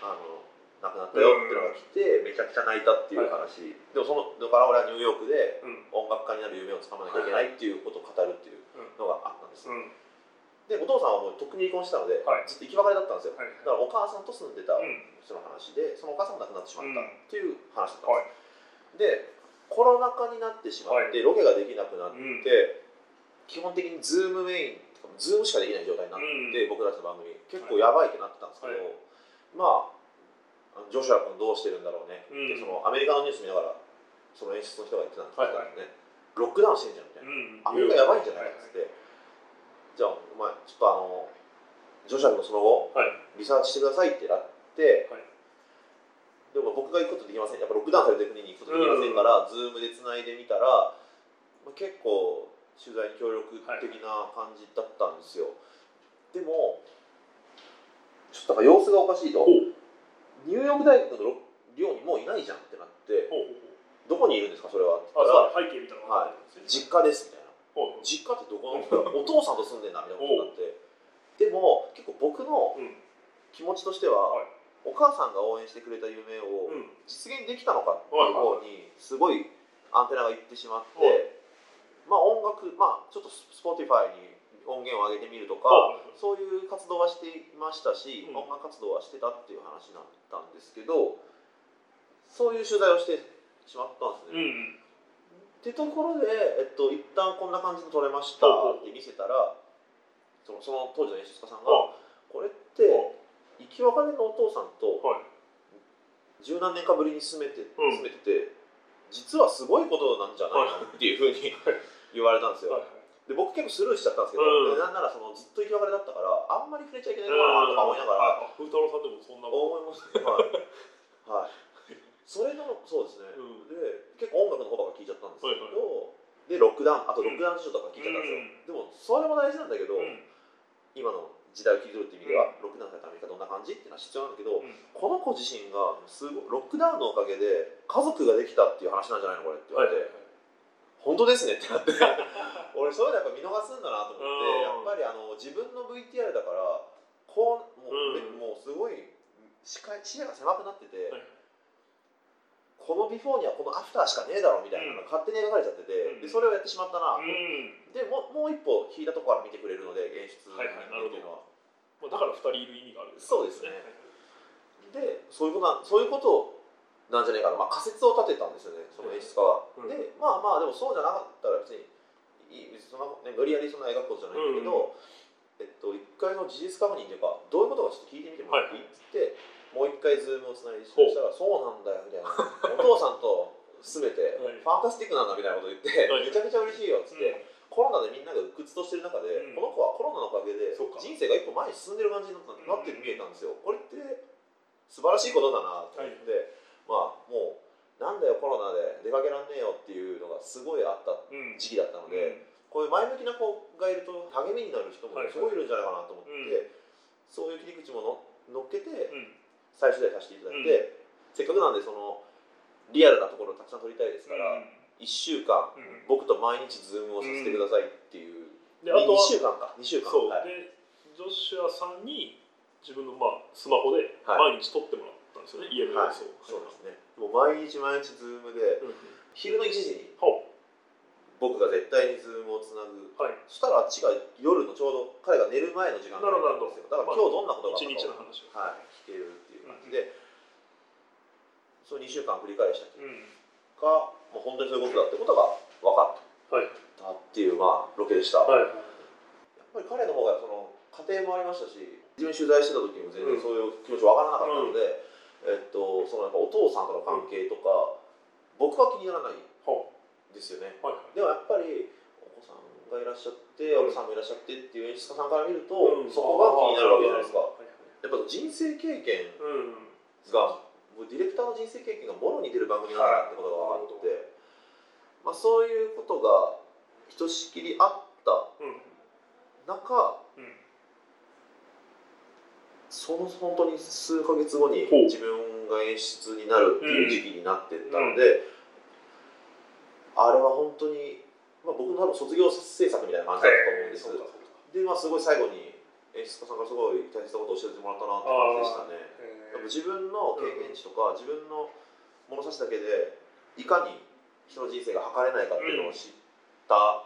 あの亡くなったよっていうのが来て、めちゃくちゃ泣いたっていう話、でもそのだから俺はニューヨークでうん。音楽家になる夢をつかまなきゃいけないっていうことを語るっていうのがあったんです、うん。でお父さんはもうとっくに離婚してたので、はい。ずっと生き別れだったんですよ。はいだからお母さんと住んでたうん。人の話でそのお母さんも亡くなってしまったうん。っていう話だったんはい。です、でコロナ禍になってしまって、ロケができなくなって、うん。基本的にズームメインズームしかできない状態になって、うん。僕たちの番組結構やばいってなってたんですけど、はい。まあジョシュア君どうしてるんだろうねって、うん。そのアメリカのニュース見ながらその演出の人が言ってたんですけど、はいはい。ねロックダウンしてんじゃんみたいな、うん。アメリカやばいんじゃないかっつって、じゃあお前ちょっとあのジョシュアのその後はい。リサーチしてくださいってなって、はい。でも僕が行くことできません。やっぱロックダウンされてる国に行くことできませんから、ズームでつないでみたら、まあ、結構取材に協力的な感じだったんですよ、でもちょっとなんか様子がおかしいと。ニューヨーク大学の寮にもういないじゃんってなってどこにいるんですかそれは？あ背景見たら分かる。んですね実家ですみたいな。実家ってどこの？お父さんと住んでんだみたいなことになって。でも結構僕のうん。気持ちとしては、はい。お母さんが応援してくれた夢をうん。実現できたのかっていう方にすごいアンテナがいってしまって、はい。まあ音楽まあちょっと Spotify に音源を上げてみるとか、はい。そういう活動はしていましたし、うん。音楽活動はしてたっていう話だったんですけどそういう取材をしてしまったんですね。うんうん。ってところで、えっと、一旦こんな感じで撮れましたって見せたらそのその当時の演出家さんがあ「これって生き別れのお父さんとはい。十何年かぶりに住めてうん。住めてて実はすごいことなんじゃないの?」っていうふうに言われたんですよ。で僕結構スルーしちゃったんですけど、うなんならそのずっと生き別れだったからあんまり触れちゃいけないのかなとか思いながら、あ風太郎さんでもそんな思い。ますね。はい。はい。それのそうですね。うん。で結構音楽の方ばっか聞いちゃったんですけど、はいでロックダウンあとロックダウン事情とか聞いちゃったんですよ。うん。でもそれも大事なんだけど、うん。今の時代を切り取るっていう意味では、ロックダウンされたアメリカどんな感じっていうのは必要なんだけど、うん。この子自身がすごいロックダウンのおかげで家族ができたっていう話なんじゃないのこれって言われて、本当ですねってなって 俺そういうのやっぱ見逃すんだなと思って、うん。やっぱりあの自分の VTR だからこうもう,、うん。もうすごい視界視野が狭くなってて、はいこのビフォーにはこのアフターしかねえだろみたいなのが勝手に描かれちゃってて、うん。でそれをやってしまったな、うん。でもうもう一歩引いたところから見てくれるので演出っていうのは。まあだから二人いる意味があるんそうですね。でそういうことなそういうことなんじゃないかな、まあ、仮説を立てたんですよねその演出家は、うん。でまあまあでもそうじゃなかったら別にいい別にそんな、ね、無理やりそんな描くことじゃないんだけど、えっと、一回の事実確認というかどういうことかちょっと聞いてみてもらっていい？っつって、もう一回ズームをつないでそしたら「そうなんだよ」みたいな「お父さんと住めてはい。ファンタスティックなんだ」みたいなこと言って、はい。めちゃめちゃ嬉しいよっつって、うん。コロナでみんなが鬱屈としてる中で、うん。この子はコロナのおかげで人生が一歩前に進んでる感じになって見えたんですよ。これって素晴らしいことだなと思って、まあもうなんだよコロナで出かけらんねえよっていうのがすごいあったうん。時期だったので、こういう前向きな子がいると励みになる人もすごいいるんじゃないかなと思って、うん。そういう切り口もの乗っけてうん再取材させていただいて、せっかくなんでそのリアルなところをたくさん撮りたいですから、1週間うん。僕と毎日ズームをさせてくださいっていう、2であとは週間か。2週間。そう、はい、でジョシュアさんに自分のまあスマホではい。毎日撮ってもらったんですよね、家のはい様子を、そうですね。もう毎日毎日ズームでうん昼の1時にほ僕が絶対にズームをつなぐ。うはい。そしたらあっちが夜のちょうど彼が寝る前の時間なんですよ。だから今日どんなことがあった一か日の話を、はい、聞けるで、そう2週間繰り返した結うん。果、もう本当にそういうことだってことが分かはい。ったっていう、まあ、ロケでした、はい。やっぱり彼の方がその家庭もありましたし自分取材してた時にも全然そういう気持ち分からなかったので、えっと、そのやっぱお父さんとの関係とか、僕は気にならないほですよね。うはい。でもやっぱりお子さんがいらっしゃって、うん。お子さんもいらっしゃってっていう演出家さんから見ると、うん。そこが気になるわけじゃないですかやっぱ人生経験うん。がもうディレクターの人生経験がもろに出る番組なんだなってことが分かって、まあ、そういうことがひとしきりあったうん中うん。その本当に数ヶ月後に自分が演出になるっていう時期になってったので、あれは本当に、まあ、僕の多分卒業制作みたいな感じだったと思うんです、で、まあ、すごい最後に演出家さんからすごい大切なことを教えてもらったなって感じでしたね。やっぱ自分の経験値とか、自分の物差しだけでいかに人の人生が測れないかっていうのを知った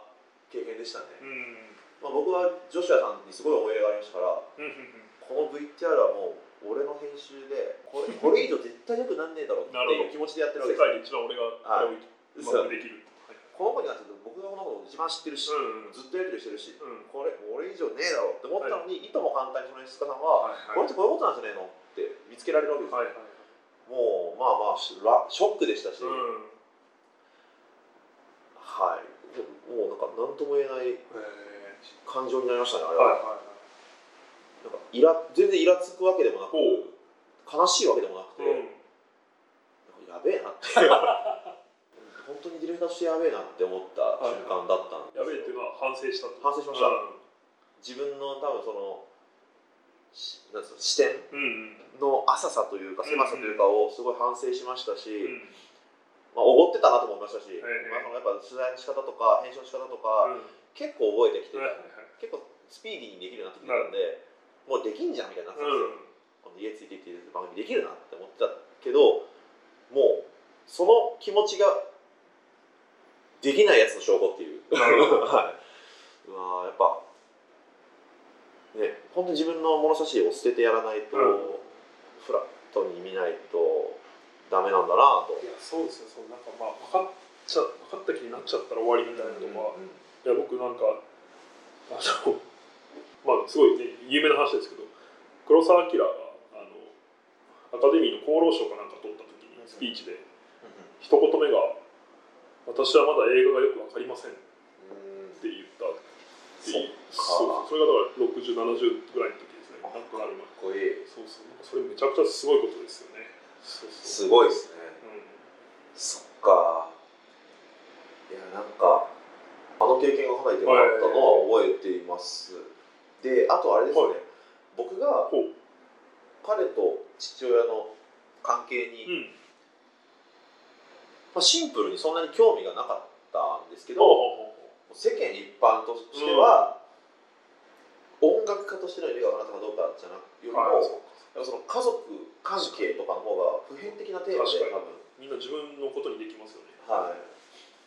経験でしたね、うん。まあ、僕はジョシュアさんにすごい思い入れがありましたからうんうんうんこの VTR はもう俺の編集でこれ以上絶対よくなんねえだろうっていう気持ちでやってるわ世けですよ。界で一番俺がはいこれをうまくできる。はいこの子になって僕がこの子を一番知ってるし、うんずっとやり取りしてるしうん。これ俺以上ねえだろうって思ったのに、い、とも簡単にその演出家さんは、これってこういうことなんじゃねえのって見つけられるわけですよ、はいはいもうまあまあショックでしたし、うん。はい。もうなんか何とも言えないへ感情になりましたねあれは、なんかイラ全然イラつくわけでもなくほ悲しいわけでもなくて、うん。やべえなって本当にディレクターとしてやべえなって思った瞬間だったんですやべえっていうのは反省した反省しました。うん。自分の多分そのしなんつうの視点うんの浅さというか狭さというかをすごい反省しましたし、うん。まあ、おごってたなと思いましたし、ええまあ、そのやっぱ取材の仕方とか編集の仕方とか、うん。結構覚えてきて、はいはい結構スピーディーにできるようになってきてたんで、もうできんじゃんみたいになってたんですよ、この家ついていっていう番組できるなって思ってたけどもうその気持ちができないやつの証拠っていう。はい、うわーやっぱね本当に自分の物差しを捨ててやらないと、うん。フラットに見ないとダメなんだなと。いやそうですよそう。なんかまあ分かっちゃ分かった気になっちゃったら終わりみたいなとか、いや僕なんかあの まあすごいね有名な話ですけど黒澤明があのアカデミーの厚労省かなんか取った時にスピーチで一言目が「私はまだ映画がよく分かりません」って言った。っていうそっか。そう。それがだから6070ぐらいの時ですね。なる前かっこいい。そうそう。それめちゃくちゃすごいことですよね。すごいですね。うん。そっか。いやなんかあの経験がかなりでかかったのは覚えています、であとあれですね、はい。僕が彼と父親の関係に、うんまあ、シンプルにそんなに興味がなかったんですけど、世間一般としては、音楽家としての夢が叶ったかどうかじゃなくよりも、はいその家族関係とかの方が普遍的なテーマで多分。みんな自分のことにできますよね。はい、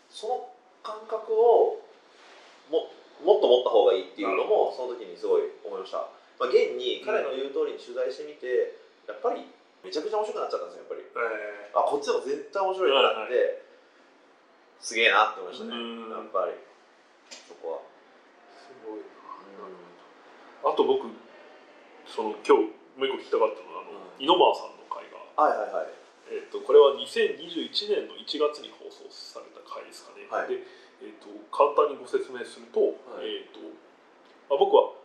その感覚をももっと持った方がいいっていうのもその時にすごい思いました、まあ、現に彼の言う通りに取材してみてやっぱりめちゃくちゃ面白くなっちゃったんですよやっぱり。えあこっちでも絶対面白いなって、はいすげえなって思いましたねうん。やっぱり。そこは、すごいな。あと僕その今日もう一個聞きたかったのはあの、うん。井ノ間さんの回が、はいはいはい。えー、とこれは2021年の1月に放送された回ですかね、はい。で、えー、と簡単にご説明すると,、はい。えーとまあ、僕は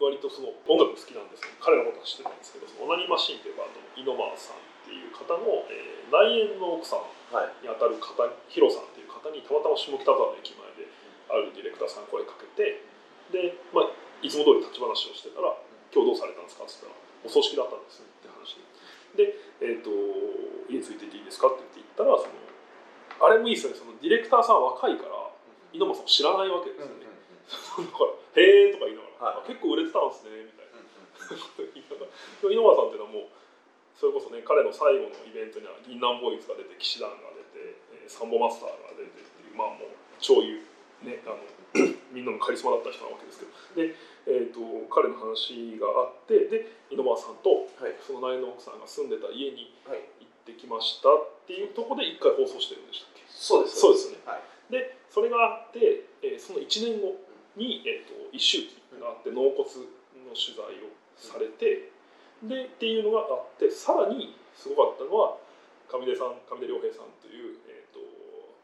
割とその音楽好きなんですけど彼のことは知ってたんですけどそのオナニーマシーンというバンドの井ノ間さんっていう方の、えー内縁の奥様はいにあたる方ヒロさんっていう方にたまたま下北沢の駅前であるディレクターさん声かけてで、まあ、いつも通り立ち話をしてたら「今日どうされたんですか?」っつったら「お葬式だったんです」って話で「で、えー、と家ついてていいですか?」って言って言ったらそのあれもいいですよねそのディレクターさん若いから井ノ間さんを知らないわけですよね、だから「へえ」とか言いながら、はい。あ結構売れてたんですね」みたいな。こと言いながら井ノ間さんっていうのはもうそれこそね彼の最後のイベントには銀杏ボーイズが出て騎士団が出て、えーサンボマスターが出てっていうまあもう超有ねあの みんなのカリスマだった人なわけですけど。で、えー、と彼の話があってで井ノ間さんとはい。その内の奥さんが住んでた家にはい。行ってきましたっていうところで一回放送してるんでしたっけ？そうです。そうですよね。はい。でそれがあって、えーその1年後に、えー、と一周期があって納骨の取材をされてでっていうのがあってさらにすごかったのは上出さん上出良平さんという、えーと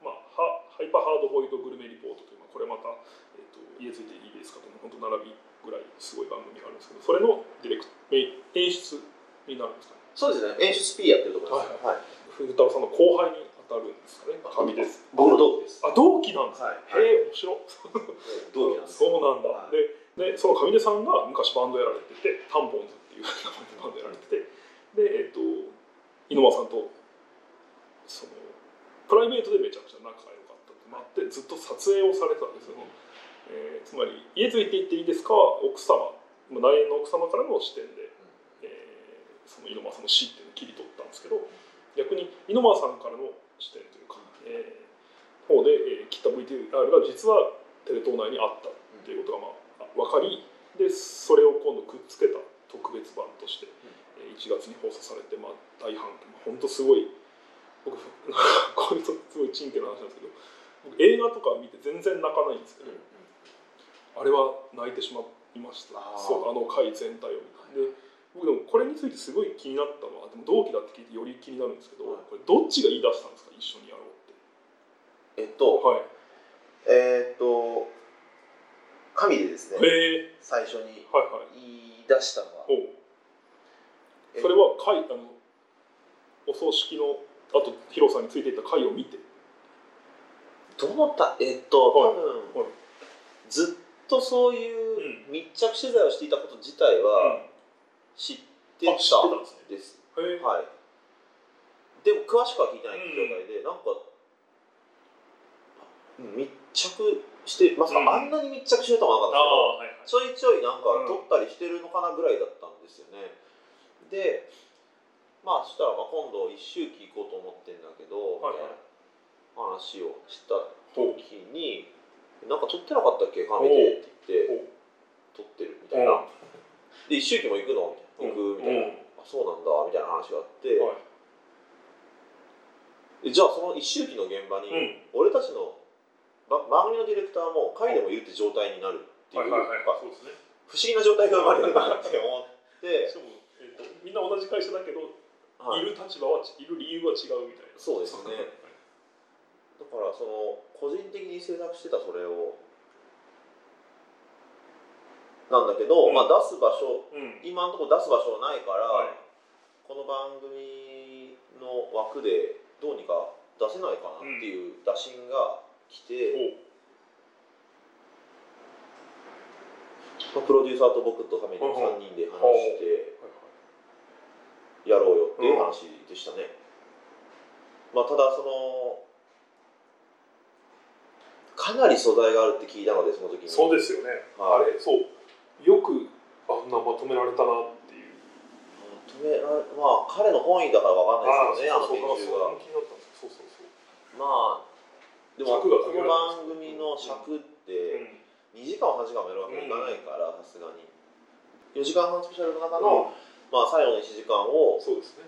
まあ、ハハイパーハードボイルドグルメリポートという、まあ、これまた、えー、と家ついていいですかという本当並びぐらいすごい番組があるんですけどそれのディレク演出になるんですかね。そうですね。演出 P やってるところです、はい。藤太郎さんの後輩に当たるんですかね。上出です。僕の同期です。あ同期なんですね、はい。へえ面白い。同期なんです そうなんだ、はい。ででその上出さんが昔バンドやられててタンポンズっていう名前でバンドやられててでえっと井ノ間さんとそのプライベートでめちゃくちゃ仲が良かったってのもあってずっと撮影をされてたんですよ、えーつまり「家ついていっていいですか?」は奥様。まあ内縁の奥様からの視点で、えーその井ノ間さんの死っていうのを切り取ったんですけど逆に井ノ間さんからの視点というか、えー方で、えー切った VTR が実はテレ東内にあったっていうことが、まあ、分かりでそれを今度くっつけた特別版として、えー1月に放送されて、まあ、大反響。本当すごい僕 これとすごいチンケな話なんですけど僕映画とか見て全然泣かないんですけど、あれは泣いてしまいました。そうあの回全体を見て。で僕でもこれについてすごい気になったのはでも同期だって聞いてより気になるんですけど、はい。これどっちが言い出したんですか？一緒にやろうって。えっと、はい。えーっと神でですねへえ。最初にはいはい。言い出したのはおう。それは会あのお葬式のあとヒロさんについていった会を見て。どのた？えっと多はい。分、はい。ずっとそういう密着取材をしていたこと自体は知ってたんですね。ですうん、へえ。はい。でも詳しくは聞いてない状態で、なんかうん密着してまさかうん。あんなに密着してるとは思わなかったんですけど、ああはいはい。ちょいちょいなんかうん。撮ったりしてるのかなぐらいだったんですよね。で、まあそしたらまあ今度一周期行こうと思ってんだけど、はいはい。話をした時に、なんか撮ってなかったっけ？神でって言って、撮ってるみたいな。で、一周期も行くの？みたいな。行くみたいな。あそうなんだみたいな話があって、はい。でじゃあその一周期の現場に、うん。俺たちのば番組のディレクターも神でもいるって状態になるっていう、か不思議な状態が生まれるなって思って。し、かも、えー、とみんな同じ会社だけど、はい。い、る立場はいる理由は違うみたいな。そうですね。だからその個人的に制作してたそれをなんだけど、うん。まあ出す場所うん。今のところ出す場所ないから、はい。この番組の枠でどうにか出せないかなっていう打診が来て、まあプロデューサーと僕と亀井の3人で話してやろうよっていう話でしたね、まあただそのかなり素材があるって聞いたのでその時に。そうですよね、はい。あれそう。よくあんなまとめられたなっていう。止められまあ彼の本意だからわかんないですよねあのそう研修が。まあでもこの番組の尺ってうん。2時間も3時間もやるわけにいかないからさすがに。4時間半スペシャルの中の、まあ、最後の1時間をそうですね。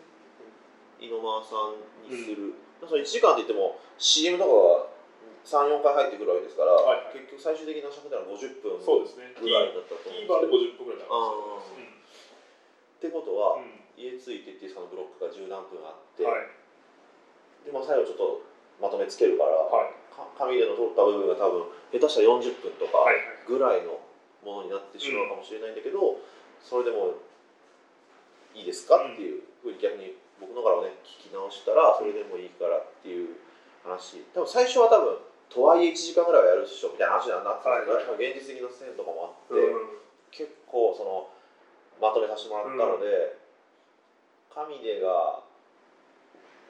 井ノ間さんにする、その1時間って言っても CM とかが34回入ってくるわけですから、はい。はい結局最終的な尺では50分そうですねぐらいだったと思うんです。TVer でよ50分ぐらいになあー。ってことは、うん。家ついてってそのブロックが十何分あって、はい。でまあ、最後ちょっとまとめつけるから、はい。か紙での取った部分が多分下手したら40分とかはいぐらいのものになってしまうかもしれないんだけど、それでもいいですかっていうふうに逆に僕のからをね聞き直したらそれでもいいからっていう話。多分最初は多分とはいえ1時間ぐらいはやるっしょみたいな話になってたんですけど、現実的な線とかもあって、うん。結構そのまとめさせてもらったので、神でが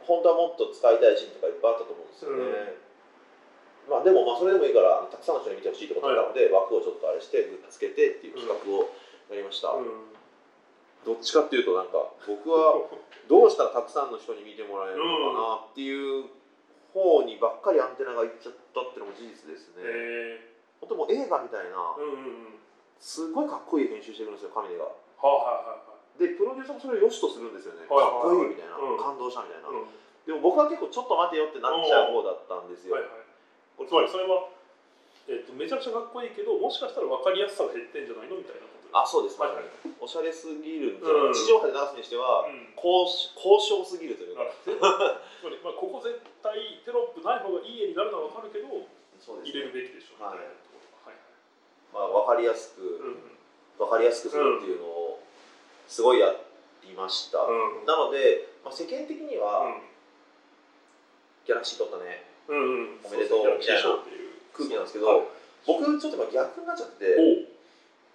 本当はもっと使いたいシーンとかいっぱいあったと思うんですよね、まあでもまあそれでもいいからたくさんの人に見てほしいってことなので、枠をちょっとあれしてグッズつけてっていう企画をやりました、うん。どっちかっていうとなんか僕は どうしたらたくさんの人に見てもらえるのかなっていう方にばっかりアンテナがいっちゃったっていうのも事実ですね、へ本当もう映画みたいなーうんうんうん。すごいかっこいい編集してるんですよ神根が。はあはいはいはいでプロデューサーもそれを良しとするんですよね、はいかっこいいみたいな、うん。感動したみたいな、うん。でも僕は結構ちょっと待てよってなっちゃう方だったんですよ、はいはいつまりそれは、えっとめちゃくちゃかっこいいけどもしかしたら分かりやすさが減ってんじゃないのみたいなあそうです、はいはい。おしゃれすぎるんじゃないうん。地上波で流すにしては、うん。高高尚すぎるというか、つまあ、ここ絶対テロップない方がいい絵になるのは分かるけどそうです入れるね、べきでしょみたいなところ。はい。まあ、分かりやすく、うん。分かりやすくするっていうのをすごいやりました、うん。なので、まあ、世間的には、うん。ギャラクシー撮ったね。うんうん。おめでとう。そうですねギャラクシー賞っていう。空気なんですけどはい。僕ちょっと今逆になっちゃって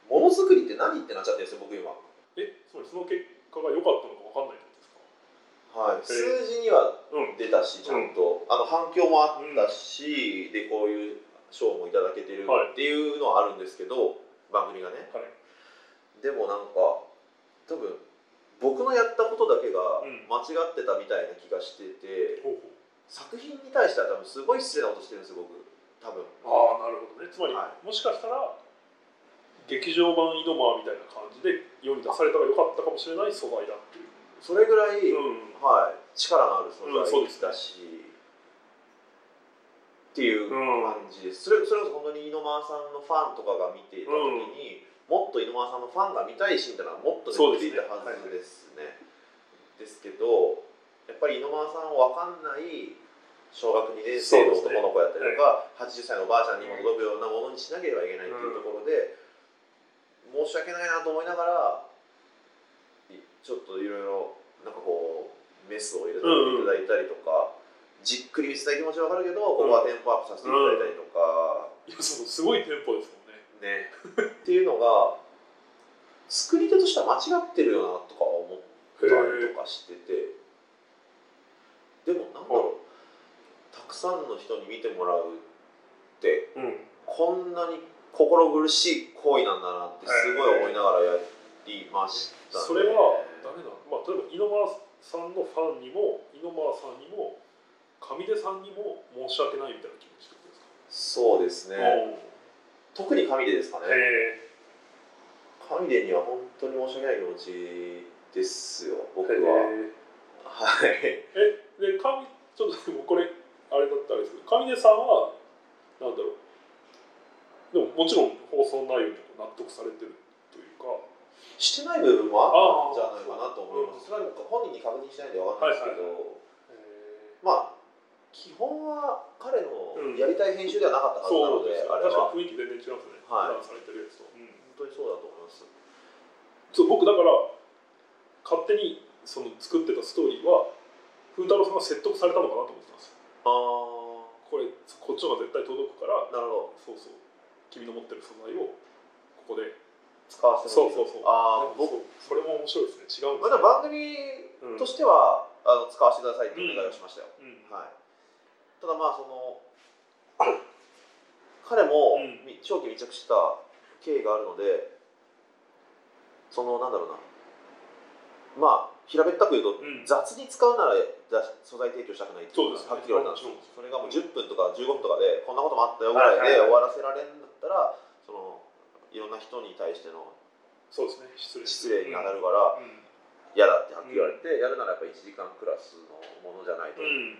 ものづくりって何ってなっちゃってるんですよ僕今。えつまりその結果が良かったのか分かんないはい、数字にはうん。出たしちゃんと、あの反響もあったし、でこういう賞もいただけてるはいっていうのはあるんですけど、番組がね。はい。でもなんか多分僕のやったことだけがうん。間違ってたみたいな気がしてて、ほうほう。作品に対しては多分すごい失礼なことしてるんですよ僕。多分。ああなるほどね。つまり、はもしかしたら劇場版イノマーみたいな感じで世に出されたらよかったかもしれない素材だっていう、それぐらい、うん。はい、力のある存うんそうですね。在だし、っていう感じです、それそれこそ本当に猪間さんのファンとかが見ていた時に、もっと猪間さんのファンが見たいシーンっていうのはもっと出ていたはずですね。ですけどやっぱり猪間さんわかんない小学2年生の男の子やったりとか、80歳のおばあちゃんにも届くようなものにしなければいけないっていうところで、申し訳ないなと思いながらいちょっといろいろなんかこうメスを入れていただいたりとか、じっくり見せたい気持ちはわかるけどここはテンポアップさせていただいたりとか、いやそうすごいテンポですねね。っていうのが作り手としては間違ってるよなとか思ったりとかしてて。でもなんだろうたくさんの人に見てもらうってうん。こんなに心苦しい行為なんだなってすごい思いながらやりましたね。それはダメだ、まあ、例えば井ノ間さんのファンにも井ノ間さんにも上出さんにも申し訳ないみたいな気持ちってことですか？そうですね特に神でですかね。へ神でには本当に申し訳ない気持ちですよ僕えははい。えで上ちょっとこれあれだったらあれですけど上出さんはなんだろう。でももちろん放送内容に納得されてるというか。してない部分もああ。ったんじゃないかなと思います。それは本人に確認しないんでわかんないですけど、へまあ基本は彼のうん。やりたい編集ではなかったはずなので、そうですよあれは。確かに雰囲気全然違いますね、はい。されてるやつと、うん。本当にそうだと思います。そう僕だから勝手にその作ってたストーリーは風太郎さんが説得されたのかなと思ってます。あこれこっちの方が絶対届くからあなるほど。そうそう。君の持ってる素材をここで。使わせてそうそうそう。ああ僕それも面白いですね。違うんまあ、ですでも番組としては、あの使わせてくださいってお願いをしましたよ、うん。はいただまあその 彼も長期密着した経緯があるのでそのなんだろうな。まあ平べったく言うと、うん。雑に使うならだ素材提供したくないっていうのはっきり言われたんですよ。それがもう10分とか15分とかでこんなこともあったよぐらいで終わらせられるんだったらそのいろんな人に対してのそうですね。失礼。に当たるからうん。嫌だってはっきり言われて、やるならやっぱ1時間クラスのものじゃないと。うん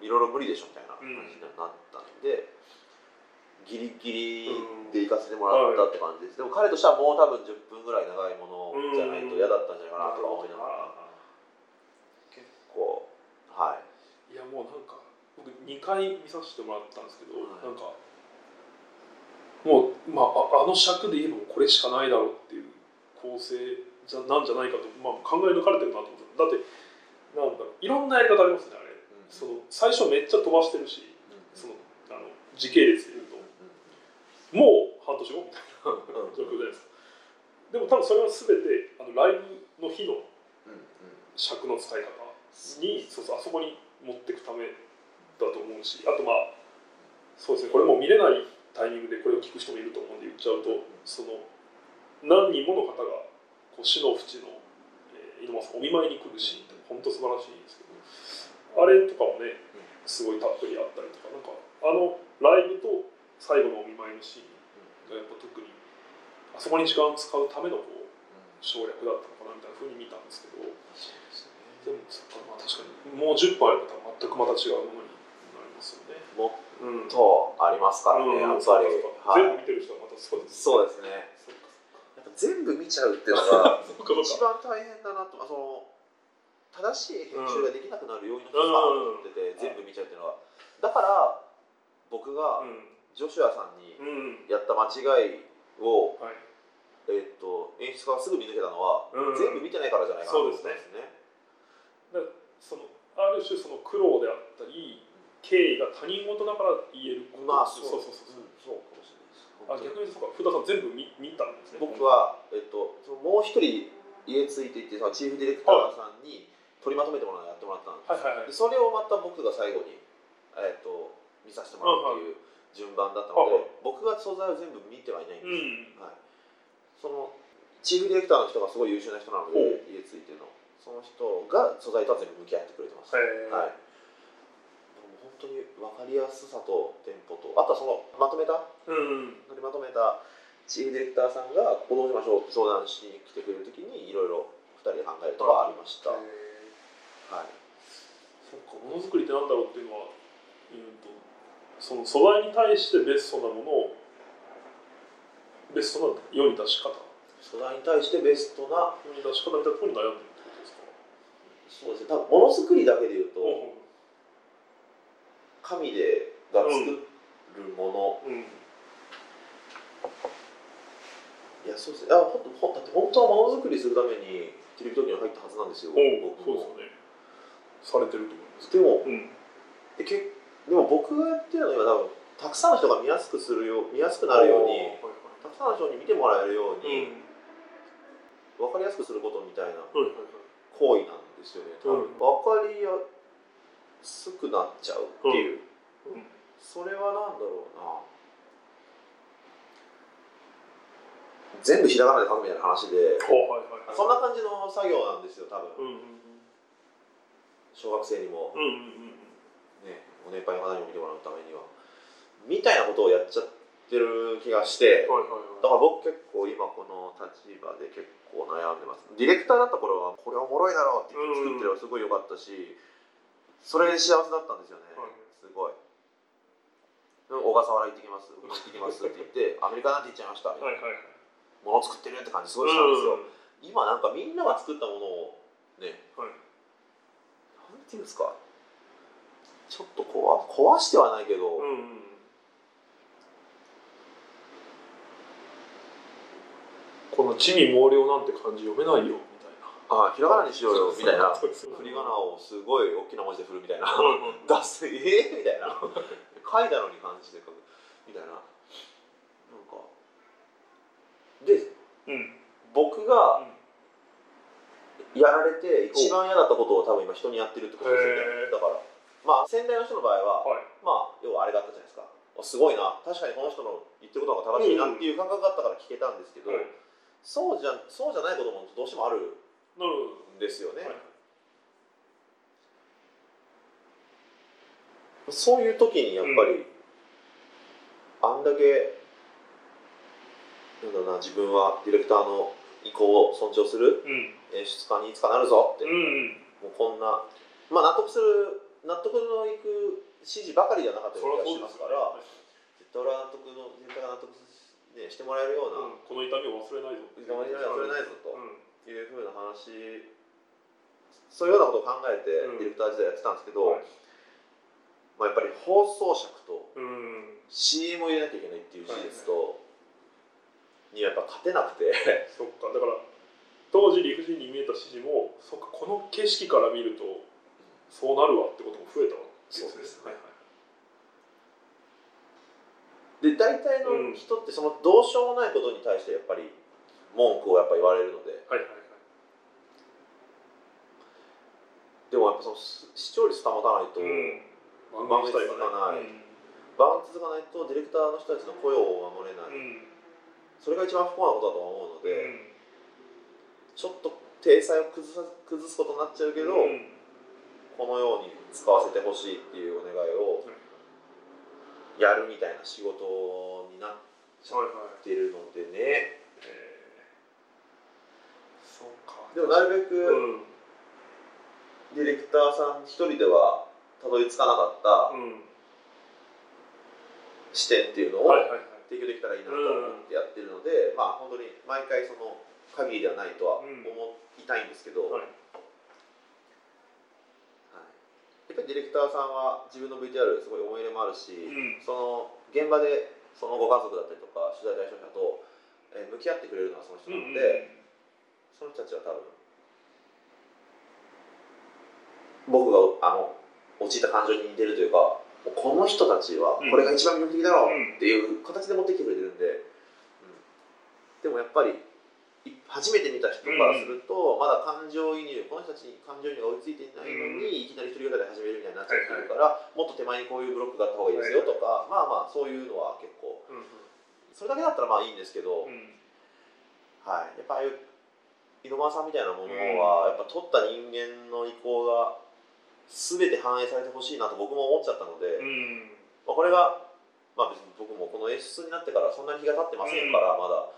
いろいろ無理でしょみたいな感じになったんで、ギリギリで行かせてもらったって感じです、でも彼としてはもう多分10分ぐらい長いものじゃないと嫌だったんじゃないかなとか思いながら、結構はい。いやもうなんか僕2回見させてもらったんですけど、はいなんかもう、まあ、ああの尺で言えばこれしかないだろうっていう構成じゃなんじゃないかと、まあ、考え抜かれてるなと思って。だってなんだろういろんなやり方ありますねあれその最初めっちゃ飛ばしてるしそのあの時系列で言うと。もう半年後みたいな状況じゃないですか。でも多分それは全てあのライブの日の尺の使い方にそうそうあそこに持っていくためだと思うしあとまあそうですねこれも見れないタイミングでこれを聞く人もいると思うんで言っちゃうとその何人もの方がこう死の淵の、えー、井上さんお見舞いに来るシーンって本当素晴らしいんですけどあれとかもねすごいたっぷりあったりとかなんかあのライブと最後のお見舞いのシーンがやっぱ特にあそこに時間を使うためのこう省略だったのかなみたいなふうに見たんですけど。でもそっか、まあ、確かにもう10分あれば全くまた違うものになりますよね。もうんっとありますからね、やっぱり、はい。全部見てる人はまたそうです、そうですね。全部見ちゃうっていうのが 一か番大変だなと、まあ、その正しい編集ができなくなる要因の一つかなと思ってて、全部見ちゃうっていうのはだから僕がうん。ジョシュアさんにうん。やった間違いを、はい。えーっと演出家がすぐ見抜けたのは、うん。全部見てないからじゃないかなと思ったんですね。そのある種その苦労であったり経緯が他人事だから言えること。まあそう。そうそうそう。うんそうかもしれないです。あ逆にそうか福田さん全部見見たんですね。僕は、えっと、もう一人家ついていってそのチーフディレクターさんに取りまとめてもらやってもらったんです、はいはいはい。でそれをまた僕が最後に、えっと、見させてもらうっていう順番だったので、はいはい僕が素材を全部見てはいないんです、うん。はい、そのチーフディレクターの人がすごい優秀な人なのでほ家ついての。その人が素材とは全部向き合ってくれてます、はい、本当に分かりやすさとテンポとあとはそのまとめたうん取りまとめたチーフディレクターさんがここどうしましょうって相談しに来てくれるときにいろいろ2人で考えるとかはありました、はい、そうかものづくりってなんだろうっていうのは言うとその素材に対してベストなものをベストな世に出し方。素材に対してベストな世に出し方みたいなところに悩んでるってことですか？そうですね。多分ものづくりだけで言うと、う神でが作るもの、ん。うん。いやそうですね。あほんだって本当はものづくりするためにテレビ東京に入ったはずなんですよ僕も。そうですよねされてると思いますでもうん。でけでも僕がやってるのは多分たくさんの人が見やすくするよう見やすくなるようにはいたくさんの人に見てもらえるようはいに、分かりやすくすることみたいな行為なんですよね。多分、分。かりやすくなっちゃうっていう、うん。それは何だろうな。全部ひらがなで書くみたいな話でおはいはいはい。そんな感じの作業なんですよ多分。うんうん小学生にも。ねご年配の方にも見てもらうためには。みたいなことをやっちゃってる気がして。だから僕結構今この立場で結構悩んでます。ディレクターだった頃はこれおもろいだろうって言って作ってればすごい良かったしそれで幸せだったんですよね、はい。すごい。小笠原行ってきます。行ってきますって言って アメリカなんて行っちゃいました、はいはいはい。物作ってるって感じすごいしたんですよ、今なんかみんなが作ったものをねはいなんていうんですか？ちょっと壊壊してはないけど、うんうんこの地味猛量なんて漢字読めないよみたいな。あひらがなにしようよみたいな。振り仮名をすごい大きな文字で振るみたいな。出すええみたいな。書いたのに漢字で書くみたいな。なんか。でうん。僕がやられて一番嫌だったことを多分今人にやってるってことですよね。だからまあ先代の人の場合は、はい。まあ要はあれがあったじゃないですか。あすごいな。確かにこの人の言ってることが正しいなっていう感覚があったから聞けたんですけど、はい。そうじゃそうじゃないこともどうしてもあるんですよね、はい。そういう時にやっぱり、あんだけなんだな自分はディレクターの意向を尊重する。うん。演出家にいつかなるぞって、うんもうこんな。まあ納得する納得のいく指示ばかりではなかったそようりしますから。ね絶対俺は納得のディレクターが納得し,、ね、してもらえるような、うん。この痛みを忘れないぞいつもには忘れないぞと。うん。いうふうな話。そういうようなことを考えてうん。ディレクター時代やってたんですけど、はい。まあ、やっぱり放送尺とうん。CM を入れなきゃいけないっていう事実と、にはやっぱ勝てなくて。そっかだから当時理不尽に見えた指示もそっかこの景色から見るとそうなるわってことも増えたわ。けそうですはいはい。で大体の人ってそのどうしようもないことに対してやっぱり文句をやっぱ言われるので。はいはいはい。でもやっぱその視視聴率保たないと、うん。番番組自体組自体がね。がない。番組続かないとディレクターの人たちの雇用を守れない、うんそれが一番不幸なことだとは思うのうん。で、ちょっと体裁を崩さ崩すことになっちゃうけど、うん。このように使わせてほしいっていうお願いをやるみたいな仕事になっはいはいてるのでね。えーそうか。でもなるべくうん。ディレクターさん一人ではたどり着かなかったうん。視点っていうのをはいはいはい提供できたらいいなと思ってやってるので、まあ本当に毎回その限りではないとは思いたいんですけど、はい。はい。やっぱりディレクターさんは自分の VTR すごい思い入れもあるし、うん。その現場でそのご家族だったりとか取材対象者と、えー向き合ってくれるのはその人なので、その人たちは多分僕があの陥った感情に似てるというかこの人たちはこれが一番魅力的だろうっていう形で持ってきてくれてるんで、うん。でもやっぱりい初めて見た人からすると、まだ感情移入この人たちに感情移入が追いついていないのに、いきなり一人語り始めるみたいになっちゃってるから、もっと手前にこういうブロックがあった方がいいですよとか、まあまあそういうのは結構うんそれだけだったらまあいいんですけど、うん。はい、やっぱああいう井ノ間さんみたいなものは、やっぱ取った人間の意向が全て反映されてほしいなと僕も思っちゃったので、うん。まあ、これが、まあ、別に僕もこの演出になってからそんなに日が経ってませんから、まだ。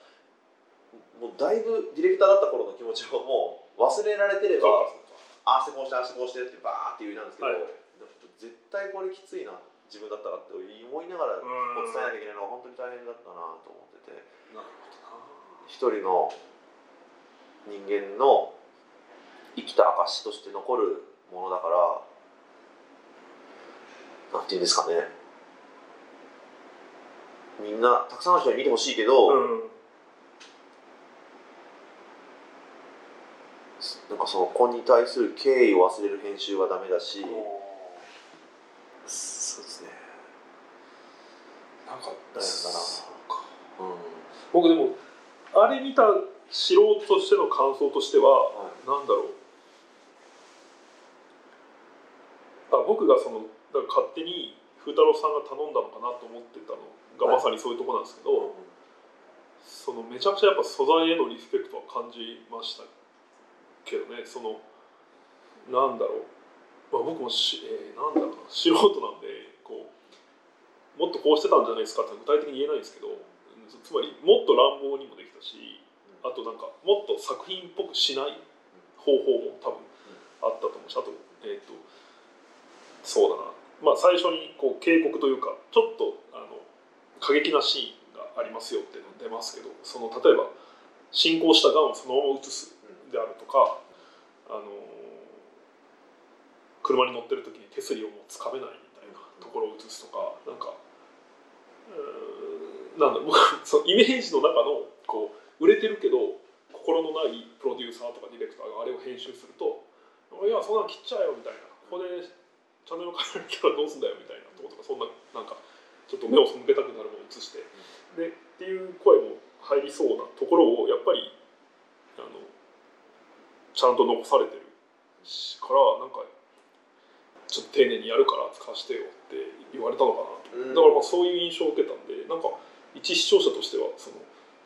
もうだいぶディレクターだった頃の気持ちをもう忘れられてればああしてこうしてああしてこうしてってバーって言うなんですけど、はい。絶対これきついな自分だったらって思いながら伝えなきゃいけないのが本当に大変だったなと思ってて。一人の人間の生きた証として残るものだからなんていうんですかね。みんなたくさんの人に見てほしいけど、うん、なんかその子に対する敬意を忘れる編集はダメだしそうですね。なんかだな、うん、僕でもあれ見た素人としての感想としては、はい、なんだろう。僕がそのだから勝手に風太郎さんが頼んだのかなと思ってたのがはい。まさにそういうところなんですけど、そのめちゃくちゃやっぱ素材へのリスペクトは感じましたけどね。そのなんだろう、まあ、僕もし、えーなんだろうな。素人なんでこうもっとこうしてたんじゃないですかって具体的に言えないんですけどつまりもっと乱暴にもできたしあとなんかもっと作品っぽくしない方法も多分あったと思うしあとえっ、とそうだな。まあ最初にこう警告というかちょっとあの過激なシーンがありますよっていうの出ますけどその例えば進行したがんをそのまま写すであるとかあの車に乗ってる時に手すりをもうつかめないみたいなところを写すとかなんかうんなんだ僕 そのイメージの中のこう売れてるけど心のないプロデューサーとかディレクターがあれを編集すると「いやそんなの切っちゃえよ」みたいな「ここでチャンネル変えなきゃどうすんだよ」みたいなとことかそんななんかちょっと目を背けたくなるものを映して。でっていう声も入りそうなところをやっぱりあのちゃんと残されてるしからなんかちょっと丁寧にやるから使わせてよって言われたのかなと、うん。だからまあそういう印象を受けたんでなんか一視聴者としてはその、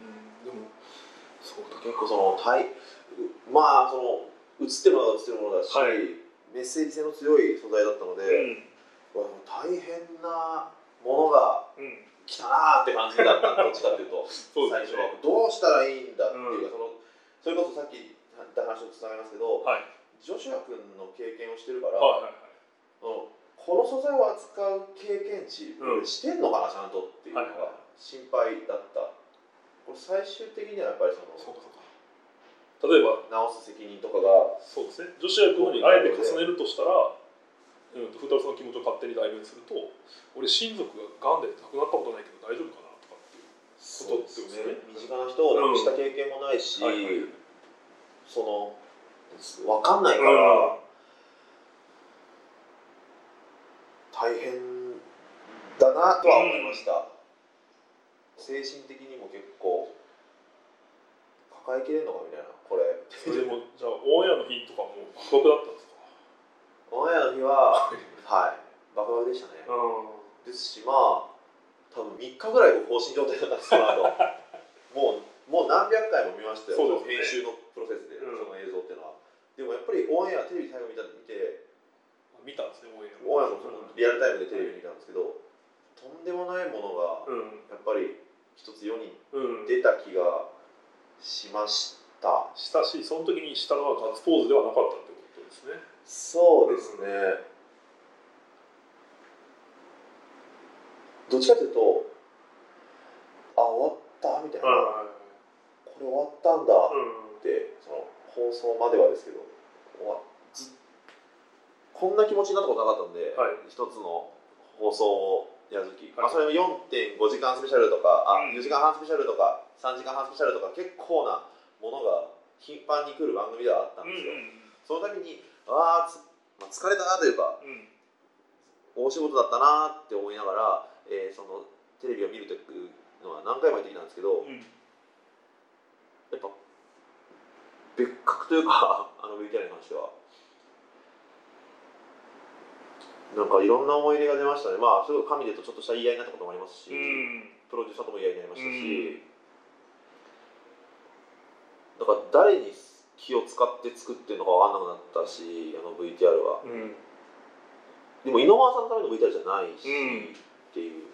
うん、でもそうだ結構その対まあその映ってるものは映ってるものだし、はいメッセージ性の強い素材だったので、うわ大変なものがうん。うん来たなーって感じだったどっちかっていうと。そう最初は。どうしたらいいんだっていうか、そのそれこそさっき言った話とつながりますけど、はい。ジョシュア君の経験をしてるから、はいはいそのこの素材を扱う経験値、うんしてんのかなちゃんとっていうのはいはいが心配だった、これ最終的にはやっぱりそのそうかそうか例えば直す責任とかがそうですね。女子役にあえて重ねるとしたら、うん、風太郎さんの気持ちを勝手に代弁すると俺親族ががんで亡くなったことないけど大丈夫かなとかっていうことですね。身近な人を亡くした経験もないし、はいはい。その分かんないから、大変だなとは思いました、精神的にも結構抱えきれんのかみたいな。これ。でもじゃあオンエアの日とかも爆爆だったんですか？オンエアの日ははい。バクバクでしたね。うですしまあ多分3日ぐらい放心状態だったんですその後。もうもう何百回も見ましたよ。ね。編集のプロセスで、うん。その映像っていうのは。でもやっぱりオンエアテレビ最後見た見てん見たんですねオンエアオンエアもそのリアルタイムでテレビ見たんですけど、とんでもないものがうん。やっぱり一つ世にうん。出た気がしました。したしその時にしたのはガッツポーズではなかったってことですね。そうですね、どっちかというとあ終わったみたいな、はこれ終わったんだいうん。ってその放送まではですけどこんな気持ちになったことなかったんで、はい。一つの放送をやるとき、はい。まあ、それも4.5時間スペシャルとか、あうん。4時間半スペシャルとか3時間半スペシャルとか結構なものが頻繁に来る番組ではあったんですよ、その度にあまあ、疲れたなというか大仕事だったなって思いながら、えーそのテレビを見るというのは何回もやってきたんですけど、うん。やっぱ別格というか あの VTR に関しては。なんかいろんな思い出が出ましたね。まあそれこそ神でとちょっとした言い合いになったこともありますし、うん。プロデューサーとも言い合いになりましたし、うんだから誰に気を使って作ってるのか分かんなくなったしあの VTR は。うん。でも井上さんのための VTR じゃないし、うんっていう。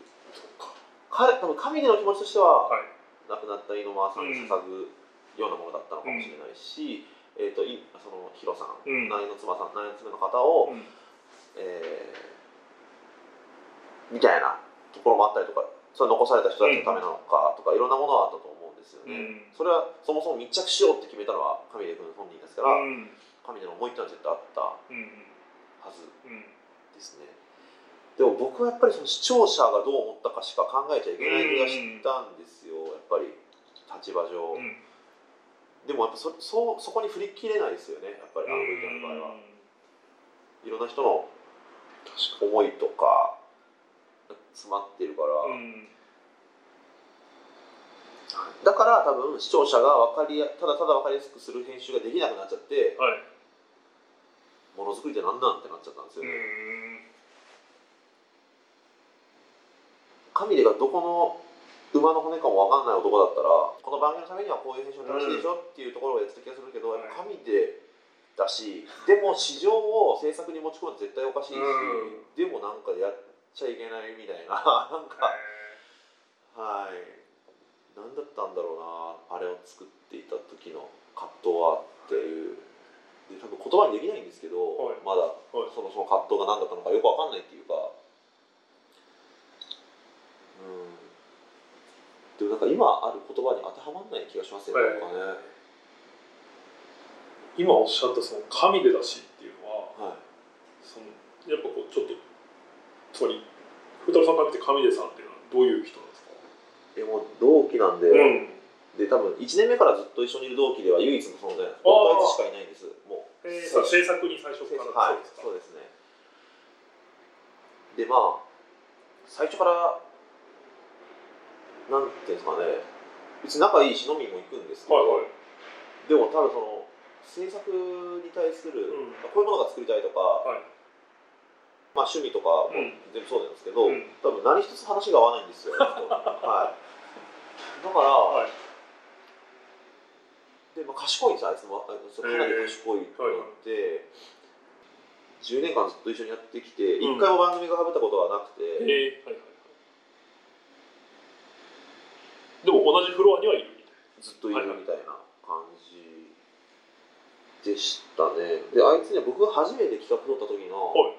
か。彼多分神での気持ちとしては、はい。亡くなった井上さんに捧ぐようなものだったのかもしれないし、えー、といそのヒロさん、うん。ナイの妻さんナイの妻の方を、うん。えーみたいなところもあったりとかそれ残された人たちのためなのかとか、いろんなものがあったと思う。んですよね、うん。それはそもそも密着しようって決めたのは神出君本人ですから、うん。神出の思いっていうのは絶対あったうんはずうん。ですね。でも僕はやっぱりその視聴者がどう思ったかしか考えちゃいけない気がしたんですよ。やっぱり立場上、うん。でもやっぱそそうそこに振り切れないですよね。やっぱりあの VTR の場合は。いろんな人の思いとか詰まってるから、に、うんだから多分視聴者が分かりやただただ分かりやすくする編集ができなくなっちゃってはい。ものづくりってなんなんってなっちゃったんですようね。ん。神でがどこの馬の骨かも分かんない男だったらこの番組のためにはこういう編集が正しいでしょっていうところをやってた気がするけど、うん。やっぱ神でだしでも市場を制作に持ち込むの絶対おかしいし、うん。でもなんかやっちゃいけないみたいななんか。はい何だったんだろうなあれを作っていた時の葛藤はっていう。で多分言葉にできないんですけど、はい。まだはい。そのその葛藤が何だったのかよく分かんないっていうか。うん。でもなんか今ある言葉に当てはまんない気がしますよね、はいなんかね。今おっしゃったその神でだしっていうのははい。そのやっぱこうちょっとつまり風太郎さんから見て神出さんっていうのはどういう人なんでも同期なんで、ん。で多分1年目からずっと一緒にいる同期では唯一の存在なんです。あいつしかいないんです。もうえー、さ制作に最初からはいそうですね。でまあ最初からなんていうんですかね。別に仲いいし飲みにも行くんですけど、はいはい。でも多分その制作に対する、うん。こういうものが作りたいとか、はいまあ、趣味とかもうん。全部そうなんですけど、うん。多分何一つ話が合わないんですよ、はい、だから、はい。でまあ、賢いんですよあいつも。かなり賢いって、はいはい。10年間ずっと一緒にやってきて一、うん。回も番組がかぶったことはなくて、えー、はいはいはい。でも同じフロアにはいる。みたいずっといるみたいな感じでしたね。であいつね僕が初めて企画取った時の、はい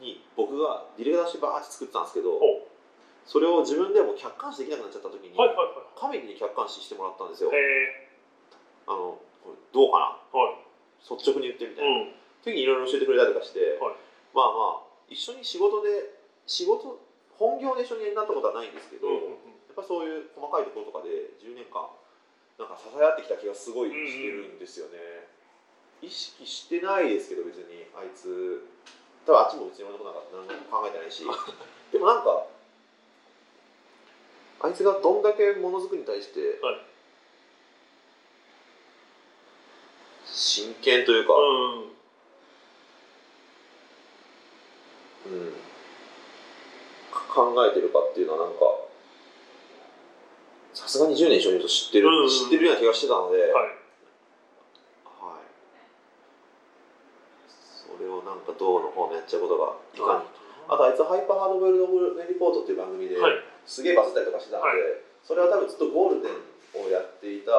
に僕がディレクターしてバーって作ってたんですけどおそれを自分でも客観視できなくなっちゃった時に、はいはいはカメに客観視してもらったんですよ。あのどうかな？えはい。率直に言ってみたいな、うん。時にいろいろ教えてくれたりとかして、はい。まあまあ一緒に仕事で仕事本業で一緒になったことはないんですけど、うんうんうん。やっぱそういう細かいところとかで10年間なんか支え合ってきた気がすごいしてるんですよね、意識してないですけど別にあいつ多分あっちも別に俺のことなんか何も考えてないし。でもなんかあいつがどんだけものづくりに対して、はい。真剣というか、うんうん、か考えてるかっていうのはなんかさすがに10年一緒にいると知ってる、うんうん知ってるような気がしてたので、はいはいそれをなんかどうのこうのやっちゃうことがいかに、あとあいつハイパーハードボイルドレリポートっていう番組で、はい。すげえバズったりとかしてたので、はい。それは多分ずっとゴールデンをやっていた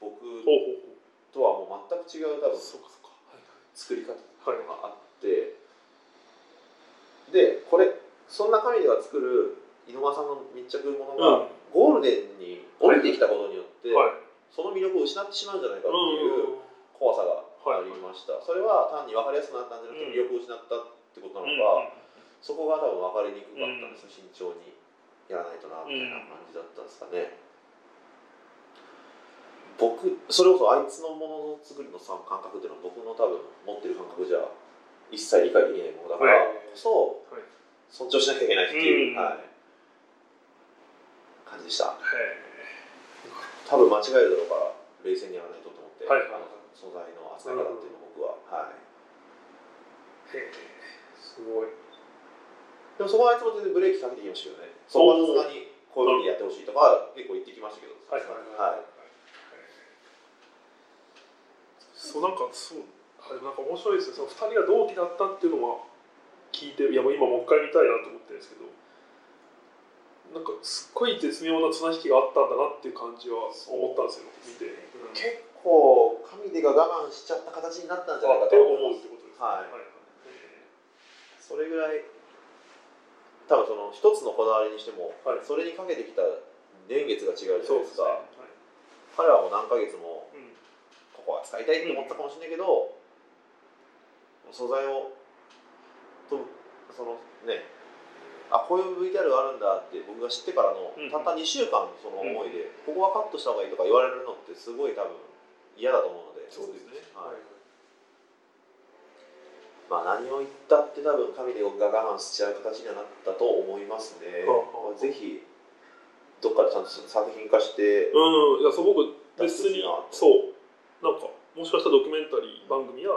僕とはもう全く違う多分作り方はいがあって、でこれそんな神では作る井上さんの密着ものが、うん。ゴールデンに降りてきたことによって、はい。その魅力を失ってしまうんじゃないかっていううん。怖さがありました、それは単に分かりやすくなったんじゃなくて魅力を失ったってことなのか、そこが多分分かりにくかったんですよ、慎重に。やらないとなみたいな感じだったんですかね、僕それこそあいつのものづくりのさ感覚っていうのは僕の多分持ってる感覚じゃ一切理解できないものだからこそはい。尊重しなきゃいけないっていう、うん。はい、感じでした。へ多分間違えるだろうから冷静にやらないとと思って、はい素材の扱い方っていうのを僕は、はい。えへえすごい。でもそこはあいつも全然ブレーキかけてきましたけどね。そこはさすがにこういうふうにやってほしいとか結構言ってきましたけど。はい。はいはいそうなんかそう。あでもなんか面白いですね。その2人が同期だったっていうのは聞いていやもう今もう一回見たいなと思ってるんですけど。なんかすっごい絶妙な綱引きがあったんだなっていう感じは思ったんですよ見て、うん。結構神出が我慢しちゃった形になったんじゃないかと。思うってことですね。はい。はいそれぐらい多分その一つのこだわりにしても、はい。それにかけてきた年月が違うじゃないでか。ですすね彼はもう何ヶ月もはいうん。ここは使いたいって思ったかもしれないけど、素材をとそのねあこういう VTR があるんだって僕が知ってからの、うん。たった2週間のその思いで、ここはカットした方がいいとか言われるのってすごい多分嫌だと思うのではい。まあ、何を言ったって多分神でが我慢しちゃう形にはなったと思いますね、はあはあぜひどっかでちゃんと作品化して。うんいやそう僕別にそう。なんかもしかしたらドキュメンタリー番組や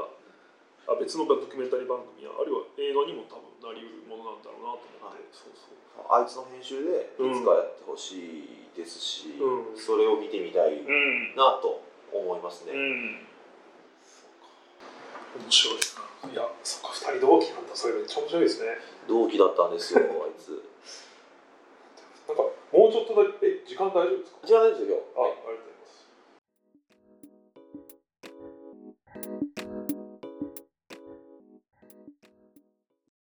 あ別のドキュメンタリー番組やあるいは映画にも多分なりうるものなんだろうなと思って、そうそう。あいつの編集でいつかやってほしいですし、うん。それを見てみたいうんなと思いますね、うん。面白いな。いやそっか二人同期なんだ。それめっちゃ面白いですね。同期だったんですよあいつ。なんかもうちょっとだけえ時間大丈夫ですか？違うんですよ。あありがとう